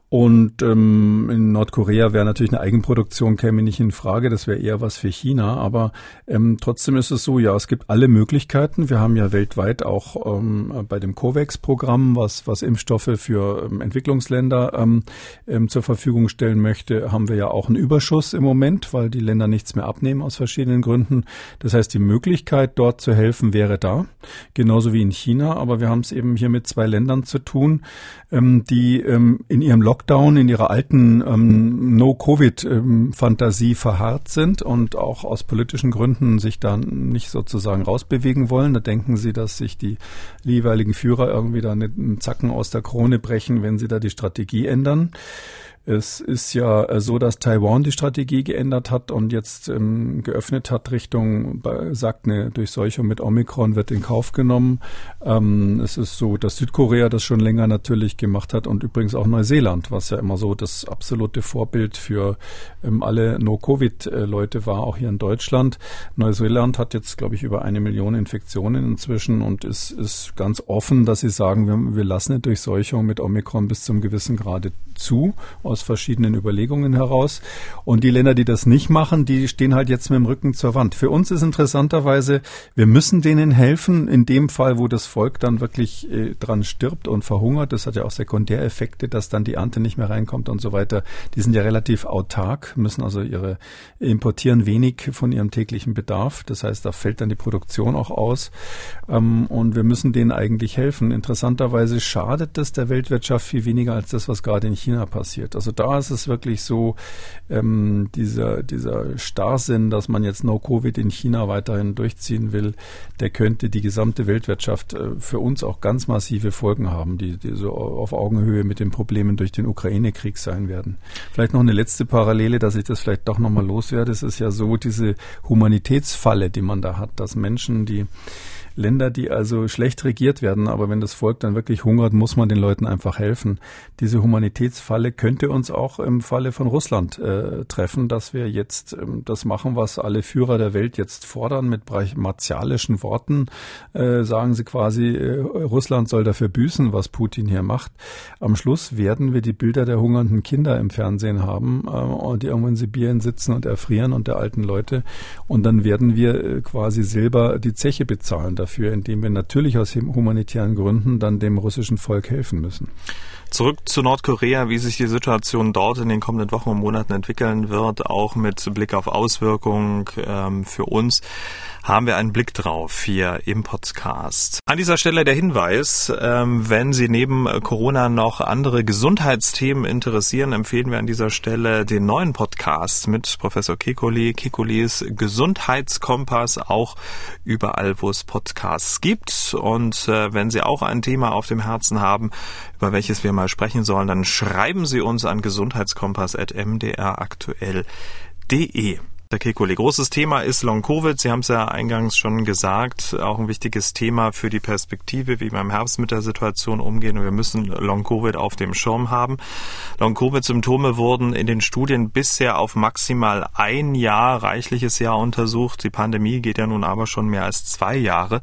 [SPEAKER 2] Und ähm, in Nordkorea wäre natürlich eine Eigenproduktion käme nicht in Frage, das wäre eher was für China. Aber ähm, trotzdem ist es so, ja, es gibt alle Möglichkeiten. Wir haben ja weltweit auch ähm, bei dem COVAX-Programm, was, was Impfstoffe für ähm, Entwicklungsländer ähm, ähm, zur Verfügung stellen möchte, haben wir ja auch einen Überschuss im Moment, weil die Länder nichts mehr abnehmen aus verschiedenen Gründen. Das heißt, die Möglichkeit, dort zu helfen, wäre da, genauso wie in China. Aber wir haben es eben hier mit zwei Ländern zu tun, ähm, die ähm, in ihrem Lockdown Lockdown in ihrer alten ähm, No-Covid-Fantasie verharrt sind und auch aus politischen Gründen sich da nicht sozusagen rausbewegen wollen. Da denken sie, dass sich die jeweiligen Führer irgendwie da einen Zacken aus der Krone brechen, wenn sie da die Strategie ändern. Es ist ja äh, so, dass Taiwan die Strategie geändert hat und jetzt ähm, geöffnet hat Richtung, sagt eine Durchseuchung mit Omikron wird in Kauf genommen. Ähm, es ist so, dass Südkorea das schon länger natürlich gemacht hat und übrigens auch Neuseeland, was ja immer so das absolute Vorbild für ähm, alle No-Covid-Leute war, auch hier in Deutschland. Neuseeland hat jetzt, glaube ich, über eine Million Infektionen inzwischen und ist, ist ganz offen, dass sie sagen, wir, wir lassen eine Durchseuchung mit Omikron bis zum gewissen Grade zu aus verschiedenen Überlegungen heraus. Und die Länder, die das nicht machen, die stehen halt jetzt mit dem Rücken zur Wand. Für uns ist interessanterweise, wir müssen denen helfen, in dem Fall, wo das Volk dann wirklich äh, dran stirbt und verhungert. Das hat ja auch Sekundäreffekte, dass dann die Ernte nicht mehr reinkommt und so weiter. Die sind ja relativ autark, müssen also ihre importieren wenig von ihrem täglichen Bedarf. Das heißt, da fällt dann die Produktion auch aus. Ähm, und wir müssen denen eigentlich helfen. Interessanterweise schadet das der Weltwirtschaft viel weniger als das, was gerade in China passiert. Also da ist es wirklich so, ähm, dieser, dieser Starrsinn, dass man jetzt No-Covid in China weiterhin durchziehen will, der könnte die gesamte Weltwirtschaft äh, für uns auch ganz massive Folgen haben, die, die so auf Augenhöhe mit den Problemen durch den Ukraine-Krieg sein werden. Vielleicht noch eine letzte Parallele, dass ich das vielleicht doch nochmal loswerde. Es ist ja so, diese Humanitätsfalle, die man da hat, dass Menschen, die Länder, die also schlecht regiert werden, aber wenn das Volk dann wirklich hungert, muss man den Leuten einfach helfen. Diese Humanitätsfalle könnte uns auch im Falle von Russland äh, treffen, dass wir jetzt ähm, das machen, was alle Führer der Welt jetzt fordern, mit martialischen Worten äh, sagen sie quasi, äh, Russland soll dafür büßen, was Putin hier macht. Am Schluss werden wir die Bilder der hungernden Kinder im Fernsehen haben, äh, die irgendwo in Sibirien sitzen und erfrieren und der alten Leute. Und dann werden wir äh, quasi selber die Zeche bezahlen dafür indem wir natürlich aus humanitären Gründen dann dem russischen Volk helfen müssen.
[SPEAKER 1] Zurück zu Nordkorea, wie sich die Situation dort in den kommenden Wochen und Monaten entwickeln wird, auch mit Blick auf Auswirkungen ähm, für uns haben wir einen Blick drauf hier im Podcast. An dieser Stelle der Hinweis, ähm, wenn Sie neben Corona noch andere Gesundheitsthemen interessieren, empfehlen wir an dieser Stelle den neuen Podcast mit Professor Kekoli, Kekulis Gesundheitskompass, auch überall, wo es Podcasts gibt. Und äh, wenn Sie auch ein Thema auf dem Herzen haben, über welches wir mal sprechen sollen, dann schreiben Sie uns an gesundheitskompass.mdraktuell.de. Herr Kekulé, großes Thema ist Long-Covid. Sie haben es ja eingangs schon gesagt, auch ein wichtiges Thema für die Perspektive, wie wir im Herbst mit der Situation umgehen. Und wir müssen Long-Covid auf dem Schirm haben. Long-Covid-Symptome wurden in den Studien bisher auf maximal ein Jahr, reichliches Jahr untersucht. Die Pandemie geht ja nun aber schon mehr als zwei Jahre.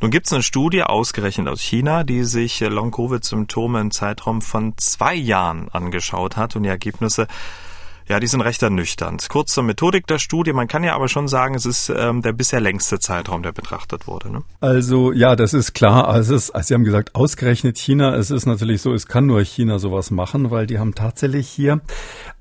[SPEAKER 1] Nun gibt es eine Studie ausgerechnet aus China, die sich Long-Covid-Symptome im Zeitraum von zwei Jahren angeschaut hat und die Ergebnisse ja, die sind recht ernüchternd. Kurz zur Methodik der Studie. Man kann ja aber schon sagen, es ist ähm, der bisher längste Zeitraum, der betrachtet wurde. Ne?
[SPEAKER 2] Also ja, das ist klar. Also, ist, also Sie haben gesagt, ausgerechnet China. Es ist natürlich so, es kann nur China sowas machen, weil die haben tatsächlich hier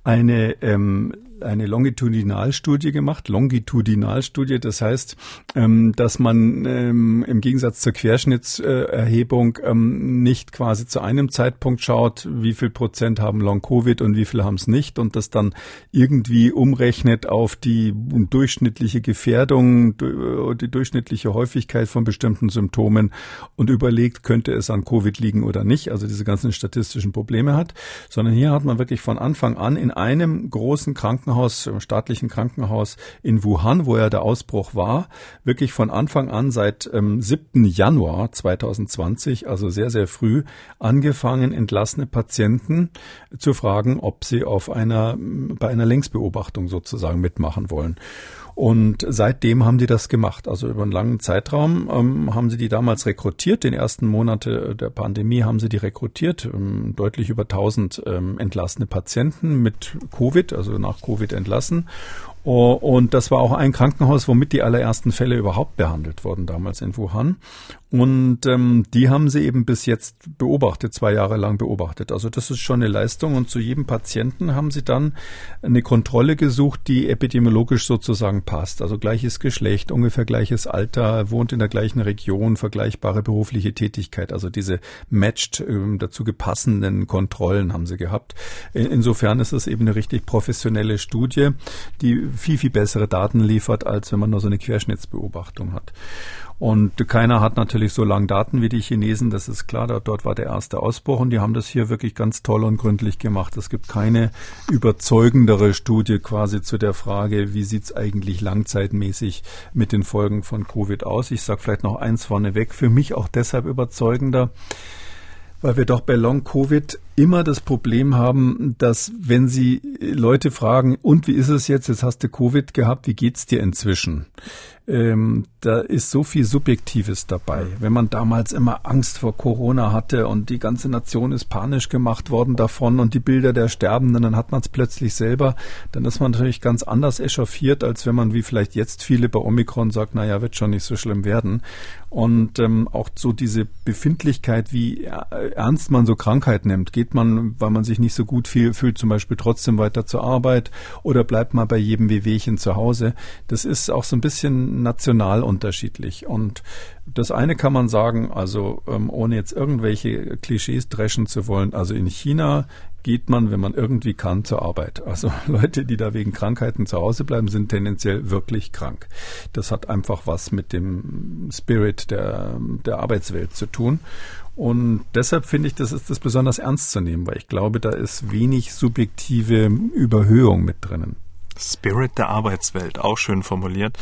[SPEAKER 2] eine ähm, eine Longitudinalstudie gemacht, Longitudinalstudie, das heißt, ähm, dass man ähm, im Gegensatz zur Querschnittserhebung ähm, nicht quasi zu einem Zeitpunkt schaut, wie viel Prozent haben Long-Covid und wie viel haben es nicht und das dann irgendwie umrechnet auf die durchschnittliche Gefährdung, die durchschnittliche Häufigkeit von bestimmten Symptomen und überlegt, könnte es an Covid liegen oder nicht, also diese ganzen statistischen Probleme hat, sondern hier hat man wirklich von Anfang an in einem großen Krankenhaus Krankenhaus, im staatlichen Krankenhaus in Wuhan, wo ja der Ausbruch war, wirklich von Anfang an seit ähm, 7. Januar 2020, also sehr, sehr früh, angefangen, entlassene Patienten zu fragen, ob sie auf einer, bei einer Längsbeobachtung sozusagen mitmachen wollen. Und seitdem haben die das gemacht. Also über einen langen Zeitraum ähm, haben sie die damals rekrutiert. Den ersten Monate der Pandemie haben sie die rekrutiert. Ähm, deutlich über 1000 ähm, entlassene Patienten mit Covid, also nach Covid entlassen. Und das war auch ein Krankenhaus, womit die allerersten Fälle überhaupt behandelt wurden, damals in Wuhan. Und ähm, die haben sie eben bis jetzt beobachtet, zwei Jahre lang beobachtet. Also das ist schon eine Leistung. Und zu jedem Patienten haben sie dann eine Kontrolle gesucht, die epidemiologisch sozusagen passt. Also gleiches Geschlecht, ungefähr gleiches Alter, wohnt in der gleichen Region, vergleichbare berufliche Tätigkeit. Also diese matched ähm, dazu gepassenden Kontrollen haben sie gehabt. Insofern ist es eben eine richtig professionelle Studie, die viel, viel bessere Daten liefert, als wenn man nur so eine Querschnittsbeobachtung hat. Und keiner hat natürlich so lange Daten wie die Chinesen, das ist klar, dort war der erste Ausbruch und die haben das hier wirklich ganz toll und gründlich gemacht. Es gibt keine überzeugendere Studie quasi zu der Frage, wie sieht's eigentlich langzeitmäßig mit den Folgen von Covid aus. Ich sage vielleicht noch eins vorneweg, für mich auch deshalb überzeugender, weil wir doch bei Long Covid immer das Problem haben, dass wenn Sie Leute fragen, und wie ist es jetzt, jetzt hast du Covid gehabt, wie geht's dir inzwischen? Ähm, da ist so viel Subjektives dabei. Wenn man damals immer Angst vor Corona hatte und die ganze Nation ist panisch gemacht worden davon und die Bilder der Sterbenden, dann hat man es plötzlich selber, dann ist man natürlich ganz anders echauffiert, als wenn man wie vielleicht jetzt viele bei Omikron sagt, naja, wird schon nicht so schlimm werden. Und ähm, auch so diese Befindlichkeit, wie ernst man so Krankheit nimmt. Geht man, weil man sich nicht so gut fühlt, zum Beispiel trotzdem weiter zur Arbeit oder bleibt man bei jedem Wehwehchen zu Hause? Das ist auch so ein bisschen national unterschiedlich. Und das eine kann man sagen, also ähm, ohne jetzt irgendwelche Klischees dreschen zu wollen, also in China geht man, wenn man irgendwie kann, zur Arbeit. Also Leute, die da wegen Krankheiten zu Hause bleiben, sind tendenziell wirklich krank. Das hat einfach was mit dem Spirit der, der Arbeitswelt zu tun. Und deshalb finde ich, das ist das besonders ernst zu nehmen, weil ich glaube, da ist wenig subjektive Überhöhung mit drinnen.
[SPEAKER 1] Spirit der Arbeitswelt, auch schön formuliert.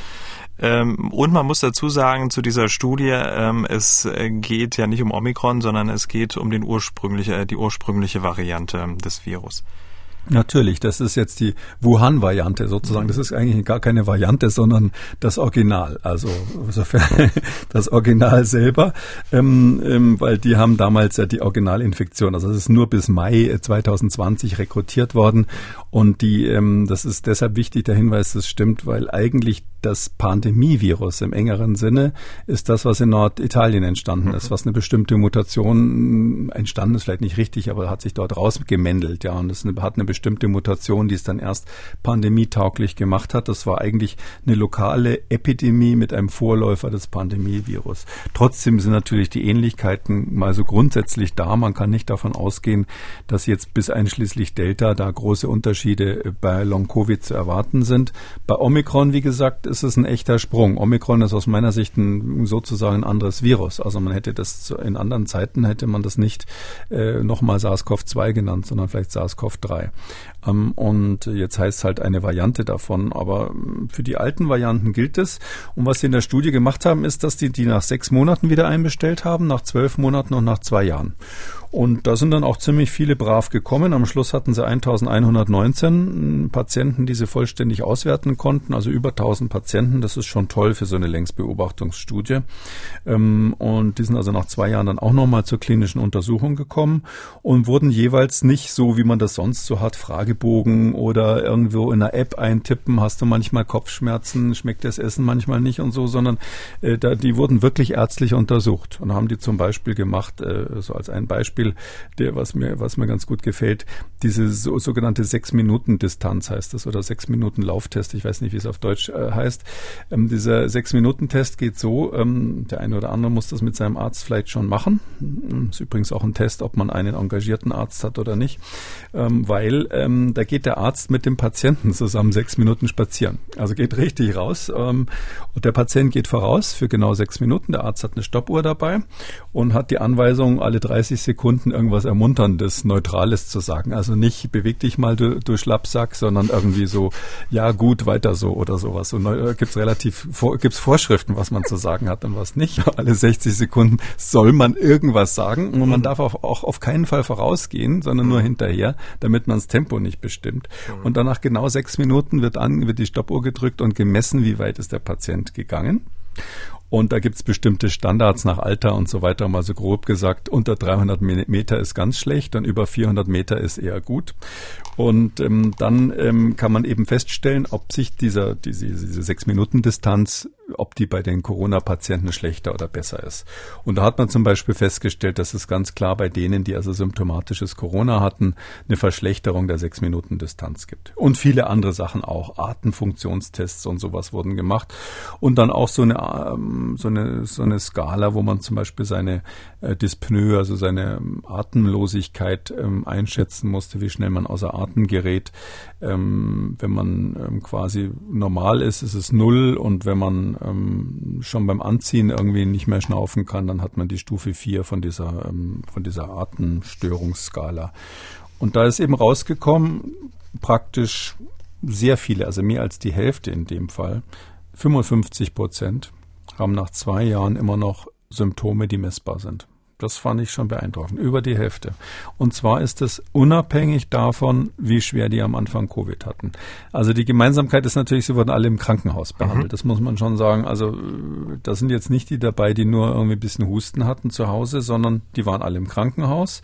[SPEAKER 1] Ähm, und man muss dazu sagen, zu dieser Studie, ähm, es geht ja nicht um Omikron, sondern es geht um den ursprüngliche, äh, die ursprüngliche Variante des Virus.
[SPEAKER 2] Natürlich, das ist jetzt die Wuhan-Variante sozusagen. Das ist eigentlich gar keine Variante, sondern das Original. Also insofern das Original selber, ähm, ähm, weil die haben damals ja die Originalinfektion. Also es ist nur bis Mai 2020 rekrutiert worden und die, ähm, das ist deshalb wichtig der Hinweis, das stimmt, weil eigentlich das Pandemievirus im engeren Sinne ist das, was in Norditalien entstanden mhm. ist, was eine bestimmte Mutation entstanden ist, vielleicht nicht richtig, aber hat sich dort rausgemändelt, ja, und es hat eine bestimmte Mutation, die es dann erst pandemietauglich gemacht hat. Das war eigentlich eine lokale Epidemie mit einem Vorläufer des Pandemievirus. Trotzdem sind natürlich die Ähnlichkeiten mal so grundsätzlich da. Man kann nicht davon ausgehen, dass jetzt bis einschließlich Delta da große Unterschiede bei Long-Covid zu erwarten sind. Bei Omikron, wie gesagt, ist es ein echter Sprung. Omikron ist aus meiner Sicht ein, sozusagen ein anderes Virus. Also man hätte das in anderen Zeiten hätte man das nicht äh, nochmal SARS-CoV-2 genannt, sondern vielleicht SARS-CoV-3. Ähm, und jetzt heißt es halt eine Variante davon. Aber ähm, für die alten Varianten gilt es. Und was sie in der Studie gemacht haben, ist, dass die die nach sechs Monaten wieder einbestellt haben, nach zwölf Monaten und nach zwei Jahren. Und da sind dann auch ziemlich viele brav gekommen. Am Schluss hatten sie 1119 Patienten, die sie vollständig auswerten konnten, also über 1000 Patienten. Das ist schon toll für so eine Längsbeobachtungsstudie. Ähm, und die sind also nach zwei Jahren dann auch nochmal zur klinischen Untersuchung gekommen und wurden jeweils nicht so, wie man das sonst so hat, Fragebogen oder irgendwo in einer App eintippen, hast du manchmal Kopfschmerzen, schmeckt das Essen manchmal nicht und so, sondern äh, die wurden wirklich ärztlich untersucht und haben die zum Beispiel gemacht, äh, so als ein Beispiel, Beispiel, der, was mir, was mir ganz gut gefällt, diese so, sogenannte Sechs-Minuten-Distanz heißt das oder Sechs-Minuten-Lauftest. Ich weiß nicht, wie es auf Deutsch äh, heißt. Ähm, dieser Sechs-Minuten-Test geht so, ähm, der eine oder andere muss das mit seinem Arzt vielleicht schon machen. Ist übrigens auch ein Test, ob man einen engagierten Arzt hat oder nicht, ähm, weil ähm, da geht der Arzt mit dem Patienten zusammen sechs Minuten spazieren. Also geht richtig raus ähm, und der Patient geht voraus für genau sechs Minuten. Der Arzt hat eine Stoppuhr dabei und hat die Anweisung, alle 30 Sekunden Kunden irgendwas Ermunterndes, Neutrales zu sagen. Also nicht beweg dich mal, du, du Schlappsack, sondern irgendwie so, ja gut, weiter so oder sowas. Und äh, gibt's relativ, vor, gibt's Vorschriften, was man zu sagen hat und was nicht. Alle 60 Sekunden soll man irgendwas sagen und man mhm. darf auch, auch auf keinen Fall vorausgehen, sondern nur hinterher, damit man das Tempo nicht bestimmt. Mhm. Und danach genau sechs Minuten wird an, wird die Stoppuhr gedrückt und gemessen, wie weit ist der Patient gegangen. Und da gibt's bestimmte Standards nach Alter und so weiter. Mal so grob gesagt, unter 300 Meter ist ganz schlecht und über 400 Meter ist eher gut. Und ähm, dann ähm, kann man eben feststellen, ob sich dieser, diese, diese sechs Minuten Distanz, ob die bei den Corona-Patienten schlechter oder besser ist. Und da hat man zum Beispiel festgestellt, dass es ganz klar bei denen, die also symptomatisches Corona hatten, eine Verschlechterung der sechs Minuten Distanz gibt. Und viele andere Sachen auch. Atemfunktionstests und sowas wurden gemacht. Und dann auch so eine, ähm, so eine, so eine Skala, wo man zum Beispiel seine äh, Dyspnoe, also seine ähm, Atemlosigkeit ähm, einschätzen musste, wie schnell man außer Atem gerät. Wenn man quasi normal ist, ist es null und wenn man ähm, schon beim Anziehen irgendwie nicht mehr schnaufen kann, dann hat man die Stufe 4 von dieser, ähm, von dieser Atemstörungsskala. Und da ist eben rausgekommen, praktisch sehr viele, also mehr als die Hälfte in dem Fall, 55 Prozent, haben nach zwei Jahren immer noch Symptome, die messbar sind. Das fand ich schon beeindruckend. Über die Hälfte. Und zwar ist es unabhängig davon, wie schwer die am Anfang Covid hatten. Also die Gemeinsamkeit ist natürlich, sie wurden alle im Krankenhaus mhm. behandelt. Mhm. Das muss man schon sagen. Also da sind jetzt nicht die dabei, die nur irgendwie ein bisschen Husten hatten zu Hause, sondern die waren alle im Krankenhaus.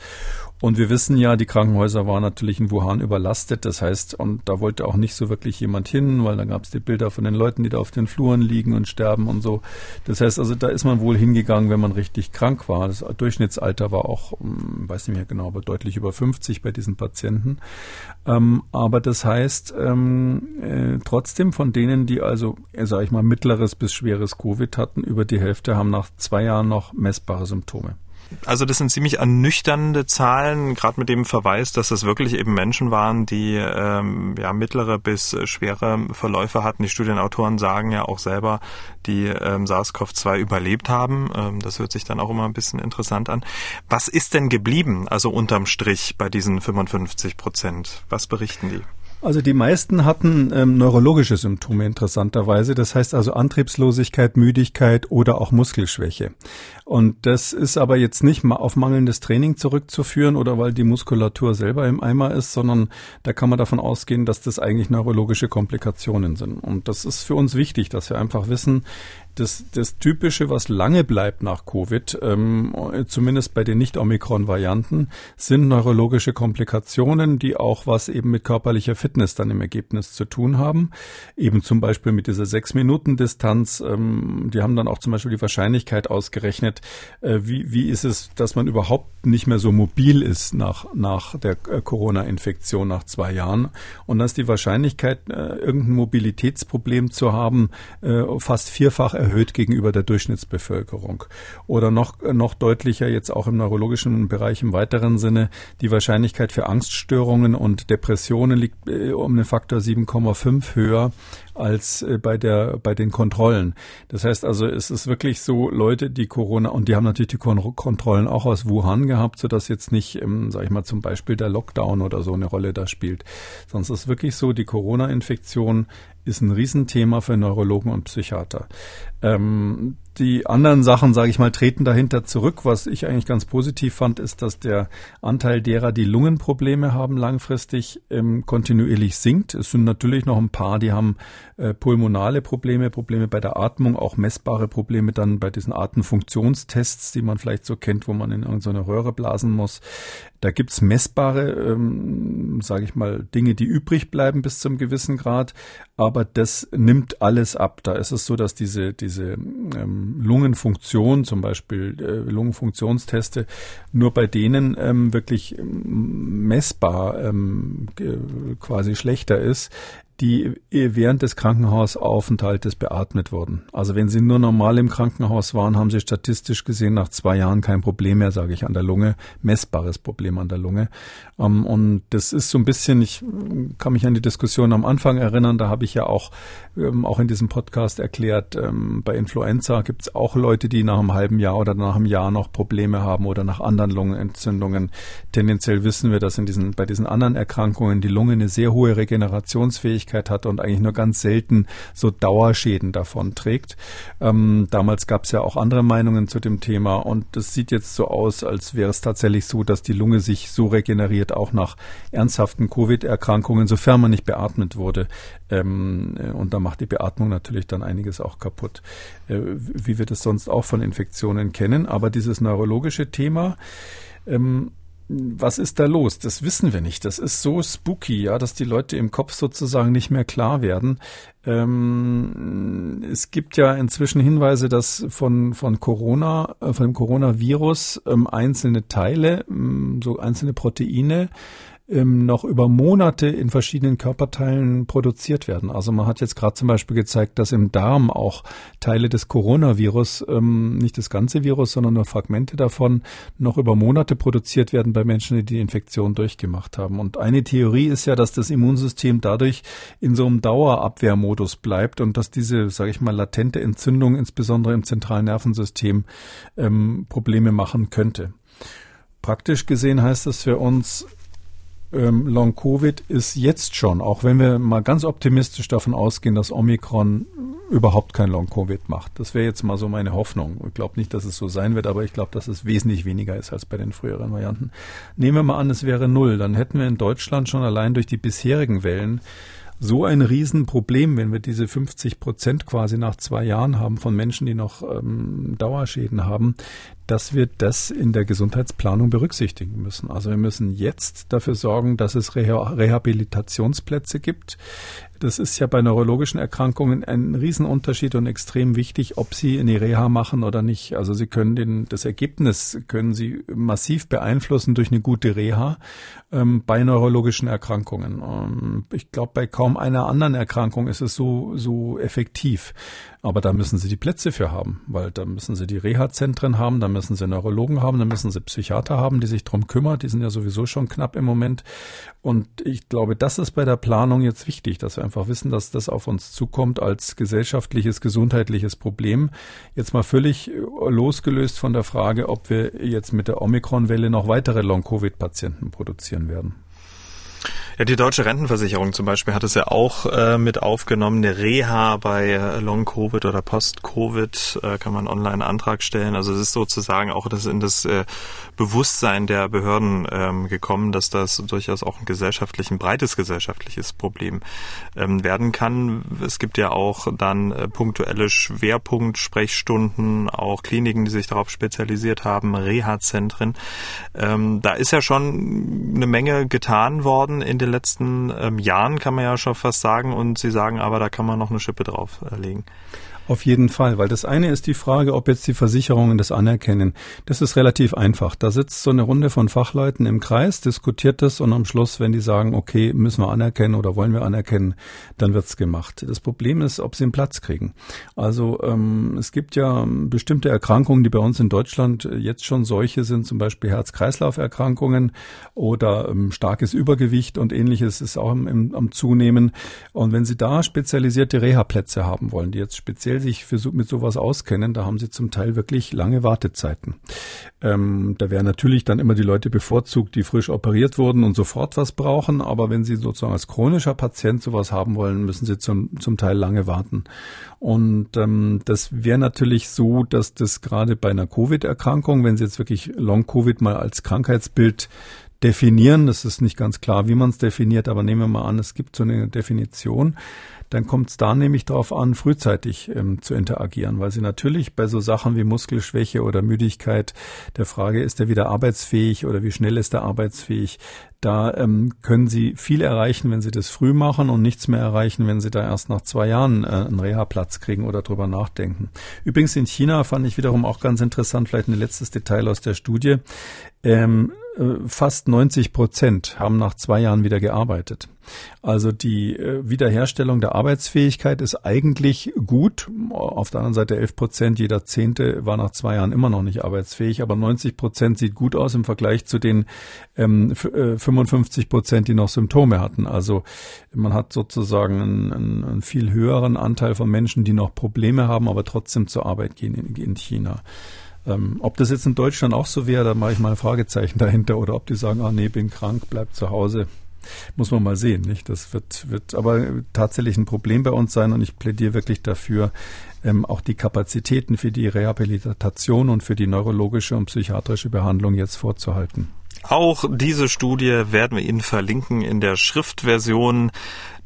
[SPEAKER 2] Und wir wissen ja, die Krankenhäuser waren natürlich in Wuhan überlastet. Das heißt, und da wollte auch nicht so wirklich jemand hin, weil da gab es die Bilder von den Leuten, die da auf den Fluren liegen und sterben und so. Das heißt also, da ist man wohl hingegangen, wenn man richtig krank war. Das Durchschnittsalter war auch, hm, weiß nicht mehr genau, aber deutlich über 50 bei diesen Patienten. Ähm, aber das heißt, ähm, äh, trotzdem von denen, die also, äh, sage ich mal, mittleres bis schweres Covid hatten, über die Hälfte haben nach zwei Jahren noch messbare Symptome.
[SPEAKER 1] Also das sind ziemlich ernüchternde Zahlen, gerade mit dem Verweis, dass es wirklich eben Menschen waren, die ähm, ja mittlere bis schwere Verläufe hatten. Die Studienautoren sagen ja auch selber, die ähm, SARS-CoV-2 überlebt haben. Ähm, das hört sich dann auch immer ein bisschen interessant an. Was ist denn geblieben, also unterm Strich bei diesen 55 Prozent? Was berichten die?
[SPEAKER 2] Also die meisten hatten ähm, neurologische Symptome interessanterweise, das heißt also Antriebslosigkeit, Müdigkeit oder auch Muskelschwäche. Und das ist aber jetzt nicht mal auf mangelndes Training zurückzuführen oder weil die Muskulatur selber im Eimer ist, sondern da kann man davon ausgehen, dass das eigentlich neurologische Komplikationen sind. Und das ist für uns wichtig, dass wir einfach wissen, das, das Typische, was lange bleibt nach Covid, ähm, zumindest bei den Nicht-Omikron-Varianten, sind neurologische Komplikationen, die auch was eben mit körperlicher Fitness dann im Ergebnis zu tun haben. Eben zum Beispiel mit dieser Sechs-Minuten-Distanz. Ähm, die haben dann auch zum Beispiel die Wahrscheinlichkeit ausgerechnet, äh, wie, wie ist es, dass man überhaupt nicht mehr so mobil ist nach, nach der äh, Corona-Infektion nach zwei Jahren. Und ist die Wahrscheinlichkeit, äh, irgendein Mobilitätsproblem zu haben, äh, fast vierfach erhöht gegenüber der Durchschnittsbevölkerung. Oder noch, noch deutlicher jetzt auch im neurologischen Bereich im weiteren Sinne, die Wahrscheinlichkeit für Angststörungen und Depressionen liegt äh, um den Faktor 7,5 höher als äh, bei der bei den Kontrollen. Das heißt also, es ist wirklich so Leute, die Corona und die haben natürlich die Kon Kontrollen auch aus Wuhan gehabt, so dass jetzt nicht, ähm, sage ich mal zum Beispiel der Lockdown oder so eine Rolle da spielt. Sonst ist es wirklich so, die Corona-Infektion ist ein Riesenthema für Neurologen und Psychiater. Ähm, die anderen Sachen, sage ich mal, treten dahinter zurück. Was ich eigentlich ganz positiv fand, ist, dass der Anteil derer, die Lungenprobleme haben, langfristig ähm, kontinuierlich sinkt. Es sind natürlich noch ein paar, die haben äh, pulmonale Probleme, Probleme bei der Atmung, auch messbare Probleme dann bei diesen Atemfunktionstests, die man vielleicht so kennt, wo man in irgendeine Röhre blasen muss. Da gibt's messbare, ähm, sage ich mal, Dinge, die übrig bleiben bis zum gewissen Grad, aber das nimmt alles ab. Da ist es so, dass diese, diese ähm, Lungenfunktion, zum Beispiel äh, Lungenfunktionsteste, nur bei denen ähm, wirklich ähm, messbar ähm, quasi schlechter ist die während des Krankenhausaufenthaltes beatmet wurden. Also wenn sie nur normal im Krankenhaus waren, haben sie statistisch gesehen nach zwei Jahren kein Problem mehr, sage ich, an der Lunge, messbares Problem an der Lunge. Ähm, und das ist so ein bisschen, ich kann mich an die Diskussion am Anfang erinnern, da habe ich ja auch, ähm, auch in diesem Podcast erklärt, ähm, bei Influenza gibt es auch Leute, die nach einem halben Jahr oder nach einem Jahr noch Probleme haben oder nach anderen Lungenentzündungen. Tendenziell wissen wir, dass in diesen, bei diesen anderen Erkrankungen die Lunge eine sehr hohe Regenerationsfähigkeit Möglichkeit hat und eigentlich nur ganz selten so Dauerschäden davon trägt. Ähm, damals gab es ja auch andere Meinungen zu dem Thema und es sieht jetzt so aus, als wäre es tatsächlich so, dass die Lunge sich so regeneriert, auch nach ernsthaften Covid-Erkrankungen, sofern man nicht beatmet wurde. Ähm, und da macht die Beatmung natürlich dann einiges auch kaputt, äh, wie wir das sonst auch von Infektionen kennen. Aber dieses neurologische Thema, ähm, was ist da los? Das wissen wir nicht. Das ist so spooky, ja, dass die Leute im Kopf sozusagen nicht mehr klar werden. Ähm, es gibt ja inzwischen Hinweise, dass von, von Corona, äh, von dem Coronavirus ähm, einzelne Teile, ähm, so einzelne Proteine ähm, noch über Monate in verschiedenen Körperteilen produziert werden. Also man hat jetzt gerade zum Beispiel gezeigt, dass im Darm auch Teile des Coronavirus, ähm, nicht das ganze Virus, sondern nur Fragmente davon, noch über Monate produziert werden bei Menschen, die die Infektion durchgemacht haben. Und eine Theorie ist ja, dass das Immunsystem dadurch in so einem Dauerabwehrmodus bleibt und dass diese, sage ich mal, latente Entzündung insbesondere im zentralen Nervensystem ähm, Probleme machen könnte. Praktisch gesehen heißt das für uns, ähm, Long Covid ist jetzt schon, auch wenn wir mal ganz optimistisch davon ausgehen, dass Omikron überhaupt kein Long Covid macht. Das wäre jetzt mal so meine Hoffnung. Ich glaube nicht, dass es so sein wird, aber ich glaube, dass es wesentlich weniger ist als bei den früheren Varianten. Nehmen wir mal an, es wäre null, dann hätten wir in Deutschland schon allein durch die bisherigen Wellen so ein Riesenproblem, wenn wir diese 50 Prozent quasi nach zwei Jahren haben von Menschen, die noch ähm, Dauerschäden haben, dass wir das in der Gesundheitsplanung berücksichtigen müssen. Also wir müssen jetzt dafür sorgen, dass es Reha Rehabilitationsplätze gibt. Das ist ja bei neurologischen Erkrankungen ein Riesenunterschied und extrem wichtig, ob Sie eine Reha machen oder nicht. Also Sie können den, das Ergebnis können Sie massiv beeinflussen durch eine gute Reha ähm, bei neurologischen Erkrankungen. Ähm, ich glaube, bei kaum einer anderen Erkrankung ist es so, so effektiv. Aber da müssen Sie die Plätze für haben, weil da müssen Sie die Reha-Zentren haben, da müssen Sie Neurologen haben, da müssen Sie Psychiater haben, die sich drum kümmern. Die sind ja sowieso schon knapp im Moment. Und ich glaube, das ist bei der Planung jetzt wichtig, dass wir einfach wissen, dass das auf uns zukommt als gesellschaftliches, gesundheitliches Problem. Jetzt mal völlig losgelöst von der Frage, ob wir jetzt mit der Omikron-Welle noch weitere Long-Covid-Patienten produzieren werden.
[SPEAKER 1] Ja, die deutsche Rentenversicherung zum Beispiel hat es ja auch äh, mit aufgenommen. Eine Reha bei äh, Long-Covid oder Post-Covid äh, kann man online Antrag stellen. Also es ist sozusagen auch das in das äh, Bewusstsein der Behörden ähm, gekommen, dass das durchaus auch ein gesellschaftlich, ein breites gesellschaftliches Problem ähm, werden kann. Es gibt ja auch dann äh, punktuelle Schwerpunkt-Sprechstunden, auch Kliniken, die sich darauf spezialisiert haben, Reha-Zentren. Ähm, da ist ja schon eine Menge getan worden in den den letzten ähm, Jahren, kann man ja schon fast sagen. Und Sie sagen aber, da kann man noch eine Schippe drauflegen. Äh,
[SPEAKER 2] Auf jeden Fall, weil das eine ist die Frage, ob jetzt die Versicherungen das anerkennen. Das ist relativ einfach. Da sitzt so eine Runde von Fachleuten im Kreis, diskutiert das und am Schluss, wenn die sagen, okay, müssen wir anerkennen oder wollen wir anerkennen, dann wird's gemacht. Das Problem ist, ob sie einen Platz kriegen. Also ähm, es gibt ja bestimmte Erkrankungen, die bei uns in Deutschland jetzt schon solche sind, zum Beispiel Herz-Kreislauf-Erkrankungen oder ähm, starkes Übergewicht und ähnliches ist auch im, im, am Zunehmen. Und wenn Sie da spezialisierte Reha-Plätze haben wollen, die jetzt speziell sich für, mit sowas auskennen, da haben sie zum Teil wirklich lange Wartezeiten. Ähm, da werden natürlich dann immer die Leute bevorzugt, die frisch operiert wurden und sofort was brauchen. Aber wenn sie sozusagen als chronischer Patient sowas haben wollen, müssen sie zum, zum Teil lange warten. Und ähm, das wäre natürlich so, dass das gerade bei einer Covid-Erkrankung, wenn sie jetzt wirklich Long-Covid mal als Krankheitsbild definieren. Das ist nicht ganz klar, wie man es definiert, aber nehmen wir mal an, es gibt so eine Definition dann kommt es da nämlich darauf an, frühzeitig ähm, zu interagieren, weil sie natürlich bei so Sachen wie Muskelschwäche oder Müdigkeit, der Frage, ist er wieder arbeitsfähig oder wie schnell ist er arbeitsfähig, da ähm, können Sie viel erreichen, wenn Sie das früh machen und nichts mehr erreichen, wenn Sie da erst nach zwei Jahren äh, einen Reha-Platz kriegen oder drüber nachdenken. Übrigens in China fand ich wiederum auch ganz interessant, vielleicht ein letztes Detail aus der Studie. Ähm, äh, fast 90 Prozent haben nach zwei Jahren wieder gearbeitet. Also die äh, Wiederherstellung der Arbeitsfähigkeit ist eigentlich gut. Auf der anderen Seite 11 Prozent, jeder Zehnte war nach zwei Jahren immer noch nicht arbeitsfähig, aber 90 Prozent sieht gut aus im Vergleich zu den ähm, 55 äh, Prozent, die noch Symptome hatten. Also man hat sozusagen einen, einen, viel höheren Anteil von Menschen, die noch Probleme haben, aber trotzdem zur Arbeit gehen in, in China. Ähm, ob das jetzt in Deutschland auch so wäre, da mache ich mal ein Fragezeichen dahinter oder ob die sagen, ah nee, bin krank, bleib zu Hause. Muss man mal sehen, nicht? Das wird, wird aber tatsächlich ein Problem bei uns sein und ich plädiere wirklich dafür, ähm, auch die Kapazitäten für die Rehabilitation und für die neurologische und psychiatrische Behandlung jetzt vorzuhalten.
[SPEAKER 1] Auch diese Studie werden wir Ihnen verlinken in der Schriftversion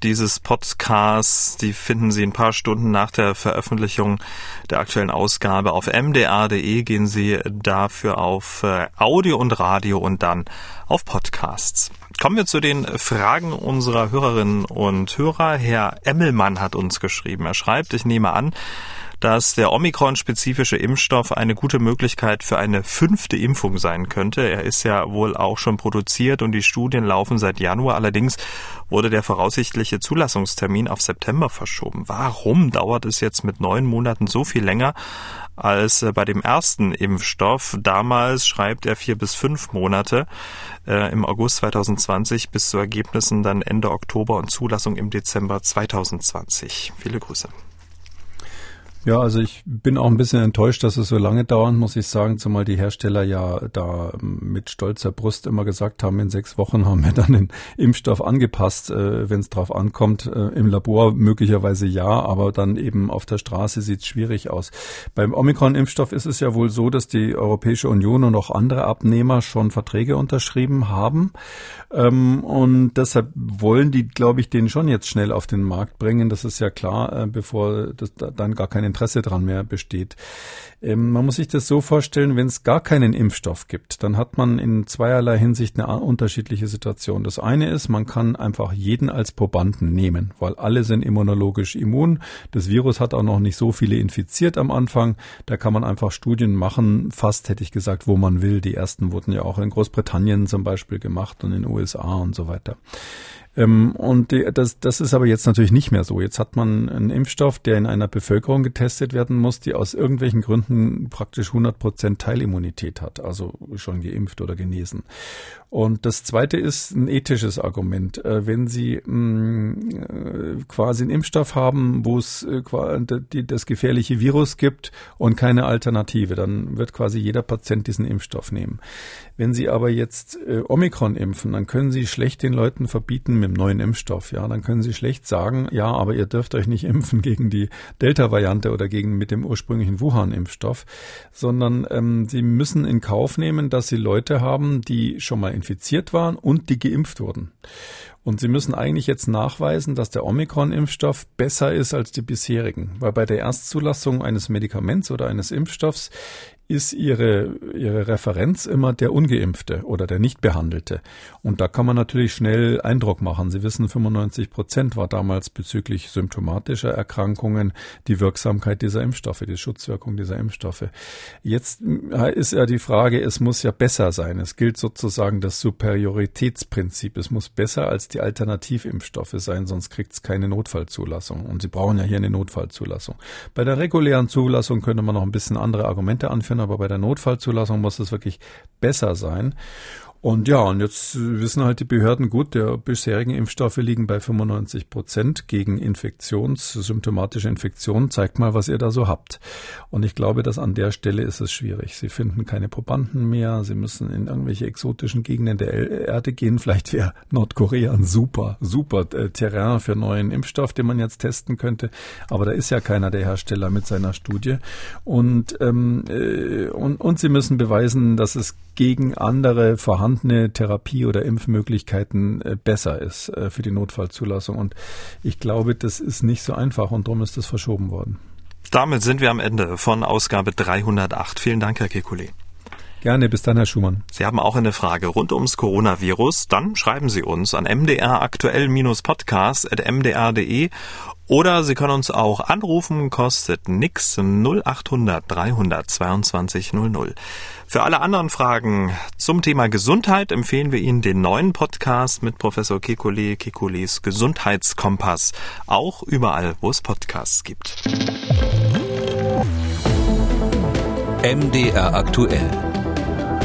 [SPEAKER 1] dieses Podcasts. Die finden Sie ein paar Stunden nach der Veröffentlichung der aktuellen Ausgabe auf mdr.de. Gehen Sie dafür auf äh, Audio und Radio und dann auf Podcasts. Kommen wir zu den Fragen unserer Hörerinnen und Hörer. Herr Emmelmann hat uns geschrieben. Er schreibt, ich nehme an, dass der Omikron-spezifische Impfstoff eine gute Möglichkeit für eine fünfte Impfung sein könnte. Er ist ja wohl auch schon produziert und die Studien laufen seit Januar. Allerdings wurde der voraussichtliche Zulassungstermin auf September verschoben. Warum dauert es jetzt mit neun Monaten so viel länger als bei dem ersten Impfstoff? Damals schreibt er vier bis fünf Monate äh, im August 2020 bis zu Ergebnissen dann Ende Oktober und Zulassung im Dezember 2020. Viele Grüße.
[SPEAKER 2] Ja, also ich bin auch ein bisschen enttäuscht, dass es so lange dauert, muss ich sagen, zumal die Hersteller ja da mit stolzer Brust immer gesagt haben, in sechs Wochen haben wir dann den Impfstoff angepasst, äh, wenn es drauf ankommt. Äh, Im Labor möglicherweise ja, aber dann eben auf der Straße sieht es schwierig aus. Beim Omikron-Impfstoff ist es ja wohl so, dass die Europäische Union und auch andere Abnehmer schon Verträge unterschrieben haben. Ähm, und deshalb wollen die, glaube ich, den schon jetzt schnell auf den Markt bringen. Das ist ja klar, äh, bevor das, dann gar kein Interesse dran mehr besteht. Ähm, man muss sich das so vorstellen, wenn es gar keinen Impfstoff gibt, dann hat man in zweierlei Hinsicht eine unterschiedliche Situation. Das eine ist, man kann einfach jeden als Probanden nehmen, weil alle sind immunologisch immun. Das Virus hat auch noch nicht so viele infiziert am Anfang. Da kann man einfach Studien machen, fast hätte ich gesagt, wo man will. Die ersten wurden ja auch in Großbritannien zum Beispiel gemacht und in den USA und so weiter. Ähm, und das, das ist aber jetzt natürlich nicht mehr so. Jetzt hat man einen Impfstoff, der in einer Bevölkerung getestet werden muss, die aus irgendwelchen Gründen praktisch 100 Prozent Teilimmunität hat, also schon geimpft oder genesen. Und das zweite ist ein ethisches Argument. Äh, wenn Sie mh, mm, äh, quasi einen Impfstoff haben, wo es äh, das gefährliche Virus gibt und keine Alternative, dann wird quasi jeder Patient diesen Impfstoff nehmen. Wenn Sie aber jetzt Omikron impfen, dann können Sie schlecht den Leuten verbieten mit dem neuen Impfstoff. Ja, dann können Sie schlecht sagen, ja, aber ihr dürft euch nicht impfen gegen die Delta-Variante oder gegen mit dem ursprünglichen Wuhan-Impfstoff, sondern ähm, Sie müssen in Kauf nehmen, dass Sie Leute haben, die schon mal infiziert waren und die geimpft wurden. Und sie müssen eigentlich jetzt nachweisen, dass der Omikron-Impfstoff besser ist als die bisherigen. Weil bei der Erstzulassung eines Medikaments oder eines Impfstoffs ist ihre, ihre Referenz immer der Ungeimpfte oder der Nichtbehandelte. Und da kann man natürlich schnell Eindruck machen. Sie wissen, 95 Prozent war damals bezüglich symptomatischer Erkrankungen die Wirksamkeit dieser Impfstoffe, die Schutzwirkung dieser Impfstoffe. Jetzt ist ja die Frage, es muss ja besser sein. Es gilt sozusagen das Superioritätsprinzip. Es muss besser als die Alternativimpfstoffe sein, sonst kriegt es keine Notfallzulassung. Und Sie brauchen ja hier eine Notfallzulassung. Bei der regulären Zulassung könnte man noch ein bisschen andere Argumente anführen aber bei der Notfallzulassung muss es wirklich besser sein. Und ja, und jetzt wissen halt die Behörden gut, der bisherigen Impfstoffe liegen bei 95 Prozent gegen Infektions, symptomatische Infektionen. Zeigt mal, was ihr da so habt. Und ich glaube, dass an der Stelle ist es schwierig. Sie finden keine Probanden mehr. Sie müssen in irgendwelche exotischen Gegenden der Erde gehen. Vielleicht wäre Nordkorea ein super, super äh, Terrain für neuen Impfstoff, den man jetzt testen könnte. Aber da ist ja keiner der Hersteller mit seiner Studie. Und, ähm, äh, und, und sie müssen beweisen, dass es gegen andere vorhandene Therapie- oder Impfmöglichkeiten äh, besser ist äh, für die Notfallzulassung. Und ich glaube, das ist nicht so einfach und darum ist das verschoben worden.
[SPEAKER 1] Damit sind wir am Ende von Ausgabe 308. Vielen Dank, Herr Kekulé.
[SPEAKER 2] Gerne, bis dann, Herr Schumann.
[SPEAKER 1] Sie haben auch eine Frage rund ums Coronavirus, dann schreiben Sie uns an mdraktuell-podcast.mdr.de oder Sie können uns auch anrufen, kostet nix 0800 322 00. Für alle anderen Fragen zum Thema Gesundheit empfehlen wir Ihnen den neuen Podcast mit Professor Kekulé, Kekules Gesundheitskompass, auch überall, wo es Podcasts gibt.
[SPEAKER 3] MDR aktuell